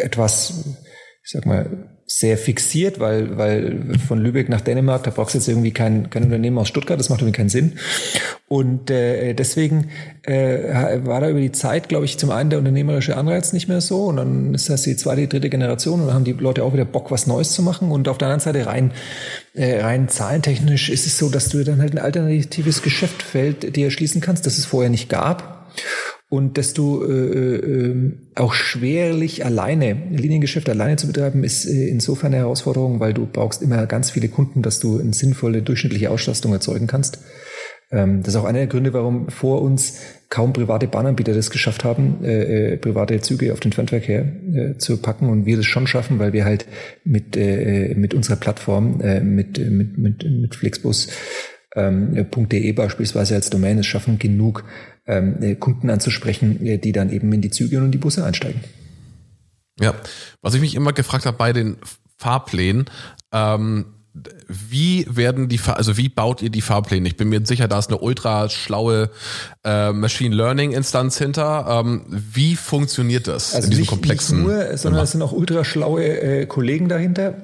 etwas, ich sag mal, sehr fixiert, weil, weil von Lübeck nach Dänemark, da brauchst du jetzt irgendwie kein, kein Unternehmen aus Stuttgart, das macht irgendwie keinen Sinn. Und äh, deswegen äh, war da über die Zeit, glaube ich, zum einen der unternehmerische Anreiz nicht mehr so und dann ist das die zweite, die dritte Generation und dann haben die Leute auch wieder Bock, was Neues zu machen und auf der anderen Seite rein, äh, rein zahlentechnisch ist es so, dass du dann halt ein alternatives Geschäftfeld dir erschließen kannst, das es vorher nicht gab und dass du äh, äh, auch schwerlich alleine, Liniengeschäft alleine zu betreiben, ist äh, insofern eine Herausforderung, weil du brauchst immer ganz viele Kunden, dass du eine sinnvolle durchschnittliche Auslastung erzeugen kannst. Ähm, das ist auch einer der Gründe, warum vor uns kaum private Bahnanbieter das geschafft haben, äh, äh, private Züge auf den Fernverkehr äh, zu packen und wir das schon schaffen, weil wir halt mit, äh, mit unserer Plattform, äh, mit, mit, mit, mit Flixbus ähm, .de beispielsweise als Domain es schaffen, genug ähm, äh, Kunden anzusprechen, äh, die dann eben in die Züge und in die Busse einsteigen. Ja, was ich mich immer gefragt habe bei den Fahrplänen, ähm, wie werden die, also wie baut ihr die Fahrpläne? Ich bin mir sicher, da ist eine ultra schlaue äh, Machine Learning Instanz hinter. Ähm, wie funktioniert das also in diesem nicht, komplexen? Nicht nur, sondern es sind auch ultra schlaue äh, Kollegen dahinter.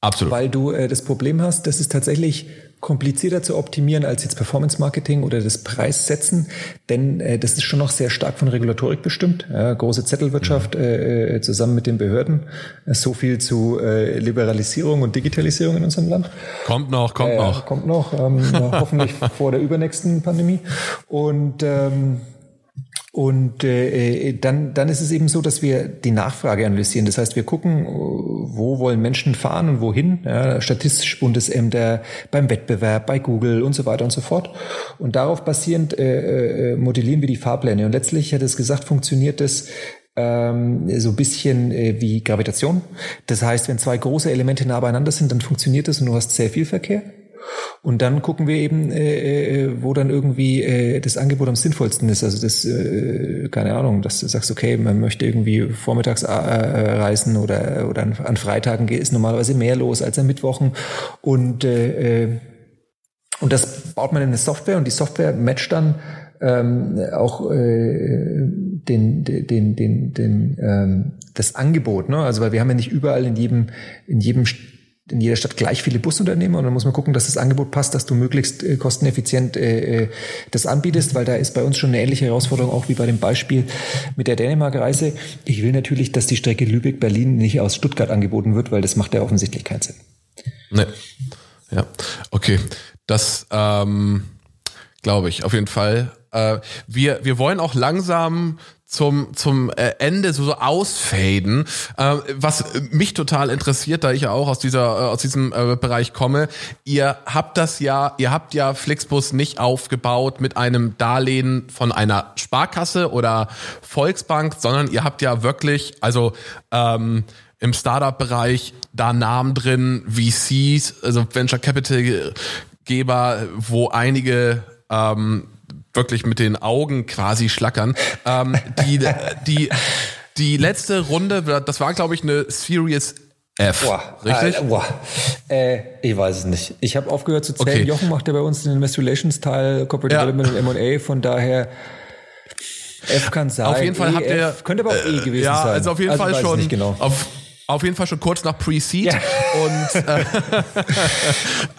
Absolut. Weil du äh, das Problem hast, das ist tatsächlich komplizierter zu optimieren als jetzt Performance Marketing oder das Preissetzen, denn äh, das ist schon noch sehr stark von Regulatorik bestimmt. Ja, große Zettelwirtschaft mhm. äh, zusammen mit den Behörden. Äh, so viel zu äh, Liberalisierung und Digitalisierung in unserem Land. Kommt noch, kommt äh, noch. Kommt noch, ähm, hoffentlich vor der übernächsten Pandemie. Und ähm, und äh, dann, dann ist es eben so, dass wir die Nachfrage analysieren. Das heißt, wir gucken, wo wollen Menschen fahren und wohin. Ja, Statistisch Bundesämter, beim Wettbewerb, bei Google und so weiter und so fort. Und darauf basierend äh, äh, modellieren wir die Fahrpläne. Und letztlich, hat es gesagt, funktioniert das ähm, so bisschen äh, wie Gravitation. Das heißt, wenn zwei große Elemente nah beieinander sind, dann funktioniert das und du hast sehr viel Verkehr. Und dann gucken wir eben, äh, äh, wo dann irgendwie äh, das Angebot am sinnvollsten ist. Also das, äh, keine Ahnung, dass du sagst, okay, man möchte irgendwie vormittags äh, reisen oder, oder an, Freitagen ist normalerweise mehr los als an Mittwochen. Und, äh, äh, und das baut man in eine Software und die Software matcht dann ähm, auch äh, den, den, den, den, ähm, das Angebot, ne? Also weil wir haben ja nicht überall in jedem, in jedem in jeder Stadt gleich viele Busunternehmer und dann muss man gucken, dass das Angebot passt, dass du möglichst äh, kosteneffizient äh, äh, das anbietest, weil da ist bei uns schon eine ähnliche Herausforderung, auch wie bei dem Beispiel mit der Dänemark-Reise. Ich will natürlich, dass die Strecke Lübeck-Berlin nicht aus Stuttgart angeboten wird, weil das macht ja offensichtlich keinen Sinn. Nee. Ja, okay. Das ähm, glaube ich auf jeden Fall. Äh, wir, wir wollen auch langsam zum, zum äh, Ende so, so ausfaden. Äh, was mich total interessiert, da ich ja auch aus dieser, äh, aus diesem äh, Bereich komme, ihr habt das ja, ihr habt ja Flixbus nicht aufgebaut mit einem Darlehen von einer Sparkasse oder Volksbank, sondern ihr habt ja wirklich, also ähm, im Startup-Bereich da Namen drin, VCs, also Venture Capital Geber, wo einige ähm, wirklich mit den Augen quasi schlackern. Ähm, die, die, die letzte Runde, das war, glaube ich, eine Series F. Boah, richtig? Äh, boah. Äh, ich weiß es nicht. Ich habe aufgehört zu zählen. Okay. Jochen macht ja bei uns den Investor Relations Teil, Corporate ja. Development und M&A. Von daher F kann sein. Auf jeden Fall e, habt ihr könnte aber auch E gewesen ja, sein. Ja, also auf jeden also Fall schon. Genau. Auf, auf jeden Fall schon kurz nach Pre-Seed. Ja. Und äh,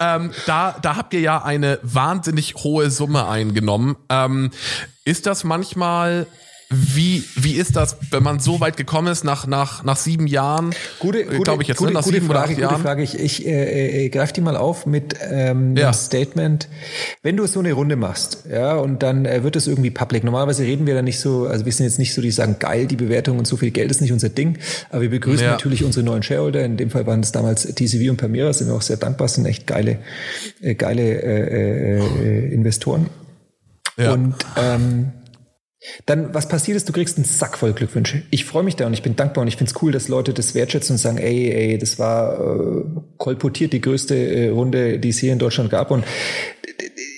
ähm, da, da habt ihr ja eine wahnsinnig hohe Summe eingenommen. Ähm, ist das manchmal wie, wie ist das, wenn man so weit gekommen ist, nach, nach, nach sieben Jahren? Gute, gute, glaube ich jetzt, gute, ne, nach gute sieben Frage, oder acht gute Frage. Ich, ich äh, äh, greife die mal auf mit ähm, ja. einem Statement. Wenn du so eine Runde machst, ja, und dann äh, wird es irgendwie public. Normalerweise reden wir da nicht so, also wir sind jetzt nicht so, die sagen, geil, die Bewertung und so viel Geld ist nicht unser Ding. Aber wir begrüßen ja. natürlich unsere neuen Shareholder. In dem Fall waren es damals TCV und Permira, sind wir auch sehr dankbar, sind echt geile, äh, geile äh, äh, Investoren. Ja. Und ähm, dann, was passiert ist, du kriegst einen Sack voll Glückwünsche. Ich freue mich da und ich bin dankbar und ich finde es cool, dass Leute das wertschätzen und sagen, ey, ey, das war äh, kolportiert die größte äh, Runde, die es hier in Deutschland gab. Und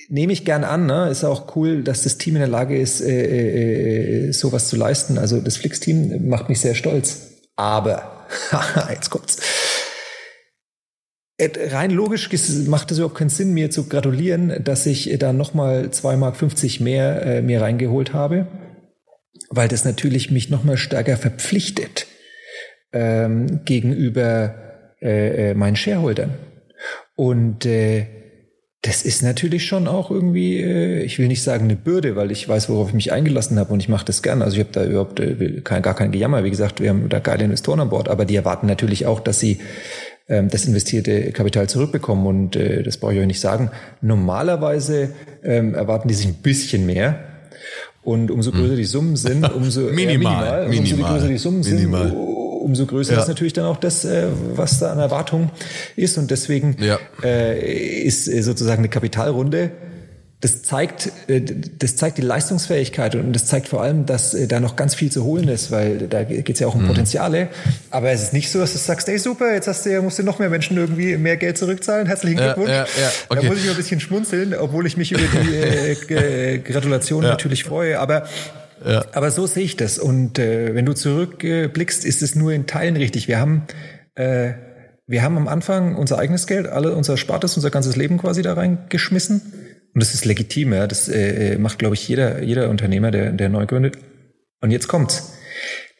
nehme ich gern an, ne? Ist auch cool, dass das Team in der Lage ist, äh, äh, äh sowas zu leisten. Also das Flix-Team macht mich sehr stolz. Aber, jetzt kommt's rein logisch macht es überhaupt keinen Sinn, mir zu gratulieren, dass ich da nochmal 2,50 Mark mehr äh, mir reingeholt habe, weil das natürlich mich nochmal stärker verpflichtet ähm, gegenüber äh, äh, meinen Shareholdern. Und äh, das ist natürlich schon auch irgendwie, äh, ich will nicht sagen eine Bürde, weil ich weiß, worauf ich mich eingelassen habe und ich mache das gern. Also ich habe da überhaupt äh, kein, gar kein Gejammer. Wie gesagt, wir haben da geile Investoren an Bord, aber die erwarten natürlich auch, dass sie ähm, das investierte Kapital zurückbekommen. Und äh, das brauche ich euch nicht sagen. Normalerweise ähm, erwarten die sich ein bisschen mehr. Und umso größer die Summen sind, umso minimal, äh, minimal, minimal, umso größer die Summen minimal. sind, umso größer ja. ist natürlich dann auch das, äh, was da an Erwartung ist. Und deswegen ja. äh, ist sozusagen eine Kapitalrunde das zeigt, äh, das zeigt die Leistungsfähigkeit und das zeigt vor allem, dass äh, da noch ganz viel zu holen ist, weil da geht es ja auch um mhm. Potenziale. Aber es ist nicht so, dass du sagst, ey super, jetzt hast du ja, musst du noch mehr Menschen irgendwie mehr Geld zurückzahlen. Herzlichen Glückwunsch. Ja, ja, ja, okay. Da muss ich ein bisschen schmunzeln, obwohl ich mich über die äh, Gratulation natürlich freue. Aber ja. Aber so sehe ich das. Und äh, wenn du zurückblickst, ist es nur in Teilen richtig. Wir haben, äh, wir haben am Anfang unser eigenes Geld, alle unser Spartes, unser ganzes Leben quasi da reingeschmissen. Und das ist legitim, ja. Das äh, macht, glaube ich, jeder, jeder Unternehmer, der, der neu gründet. Und jetzt kommt's.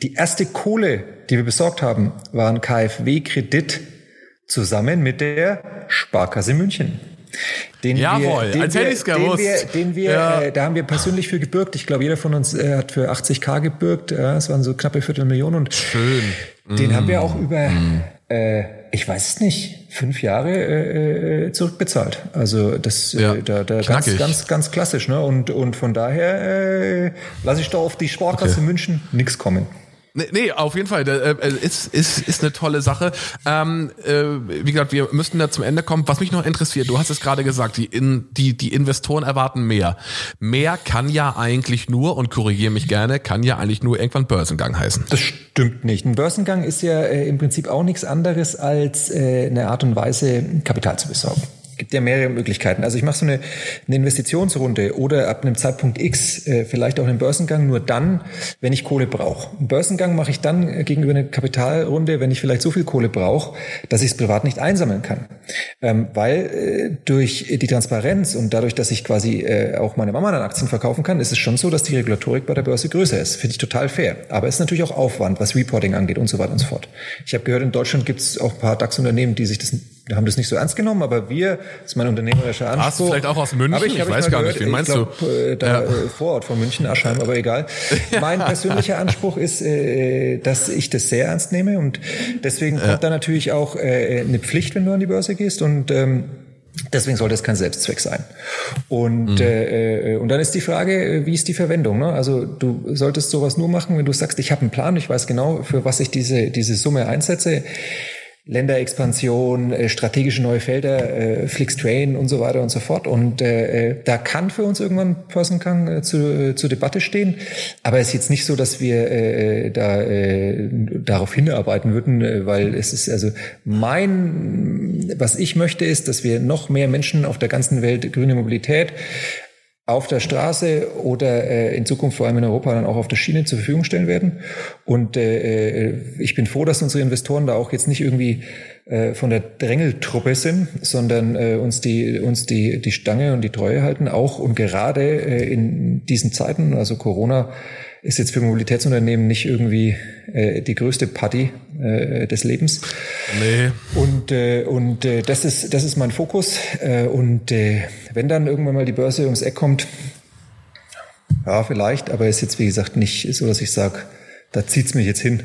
Die erste Kohle, die wir besorgt haben, war ein KfW-Kredit zusammen mit der Sparkasse München. Den Jawohl, wir, den als wir, hätte ich Den wir, den wir ja. äh, da haben wir persönlich für gebürgt. Ich glaube, jeder von uns äh, hat für 80k gebürgt. Ja, es waren so knappe Viertelmillionen. Und Schön. Den mm. haben wir auch über mm äh, ich weiß es nicht, fünf Jahre äh, äh, zurückbezahlt. Also das äh, ja, äh, da, da ganz, ganz, ganz klassisch, ne? Und, und von daher äh, lasse ich da auf die Sparkasse okay. München nichts kommen. Nee, nee, auf jeden Fall. Äh, ist, ist, ist eine tolle Sache. Ähm, äh, wie gesagt, wir müssten da zum Ende kommen. Was mich noch interessiert, du hast es gerade gesagt, die, in, die, die Investoren erwarten mehr. Mehr kann ja eigentlich nur, und korrigiere mich gerne, kann ja eigentlich nur irgendwann Börsengang heißen. Das stimmt nicht. Ein Börsengang ist ja äh, im Prinzip auch nichts anderes als äh, eine Art und Weise, Kapital zu besorgen. Gibt ja mehrere Möglichkeiten. Also ich mache so eine, eine Investitionsrunde oder ab einem Zeitpunkt X äh, vielleicht auch einen Börsengang nur dann, wenn ich Kohle brauche. Einen Börsengang mache ich dann äh, gegenüber einer Kapitalrunde, wenn ich vielleicht so viel Kohle brauche, dass ich es privat nicht einsammeln kann. Ähm, weil äh, durch die Transparenz und dadurch, dass ich quasi äh, auch meine Mama dann Aktien verkaufen kann, ist es schon so, dass die Regulatorik bei der Börse größer ist. Finde ich total fair. Aber es ist natürlich auch Aufwand, was Reporting angeht und so weiter und so fort. Ich habe gehört, in Deutschland gibt es auch ein paar DAX-Unternehmen, die sich das haben das nicht so ernst genommen, aber wir, das ist mein unternehmerischer Anspruch. Hast du vielleicht auch aus München? ich, ich weiß gar gehört, nicht, wen meinst glaub, du? Äh, da ja. Äh, Vorort von München, Aschheim, aber egal. Mein persönlicher Anspruch ist, äh, dass ich das sehr ernst nehme und deswegen kommt ja. da natürlich auch eine Pflicht, wenn du an die Börse gehst und ähm, Deswegen soll das kein Selbstzweck sein. Und, mhm. äh, und dann ist die Frage, wie ist die Verwendung? Ne? Also du solltest sowas nur machen, wenn du sagst, ich habe einen Plan, ich weiß genau, für was ich diese, diese Summe einsetze. Länderexpansion, äh, strategische neue Felder, äh, Flix-Train und so weiter und so fort. Und äh, da kann für uns irgendwann Person Kang äh, zu, äh, zur Debatte stehen. Aber es ist jetzt nicht so, dass wir äh, da äh, darauf hinarbeiten würden, äh, weil es ist also mein, was ich möchte, ist, dass wir noch mehr Menschen auf der ganzen Welt grüne Mobilität auf der Straße oder äh, in Zukunft vor allem in Europa dann auch auf der Schiene zur Verfügung stellen werden. Und äh, äh, ich bin froh, dass unsere Investoren da auch jetzt nicht irgendwie äh, von der Drängeltruppe sind, sondern äh, uns die uns die die Stange und die Treue halten, auch und gerade äh, in diesen Zeiten, also Corona ist jetzt für Mobilitätsunternehmen nicht irgendwie äh, die größte Party äh, des Lebens. Nee. Und, äh, und äh, das, ist, das ist mein Fokus. Äh, und äh, wenn dann irgendwann mal die Börse ums Eck kommt, ja, vielleicht, aber ist jetzt, wie gesagt, nicht so, dass ich sage, da zieht's mich jetzt hin.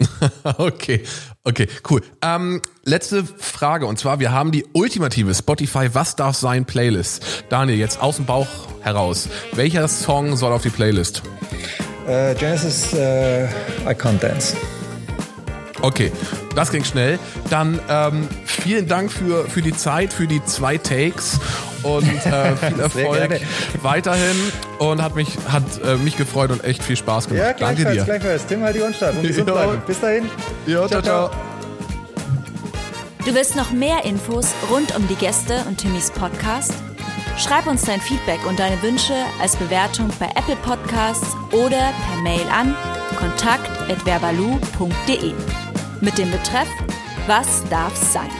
okay, okay, cool. Ähm, letzte Frage und zwar, wir haben die ultimative Spotify Was darf sein Playlist. Daniel, jetzt aus dem Bauch heraus. Welcher Song soll auf die Playlist? Äh, Genesis, äh, I Can't Dance. Okay, das ging schnell. Dann ähm, vielen Dank für, für die Zeit, für die zwei Takes und äh, viel Erfolg weiterhin und hat mich hat äh, mich gefreut und echt viel Spaß gemacht. Ja, Danke dir. Gleichfalls. Tim, halt die Ohren und gesund bleiben. Bis dahin. Jo, ciao, ciao. Du willst noch mehr Infos rund um die Gäste und Timmys Podcast? Schreib uns dein Feedback und deine Wünsche als Bewertung bei Apple Podcasts oder per Mail an kontakt@verbalu.de mit dem Betreff Was darf's sein?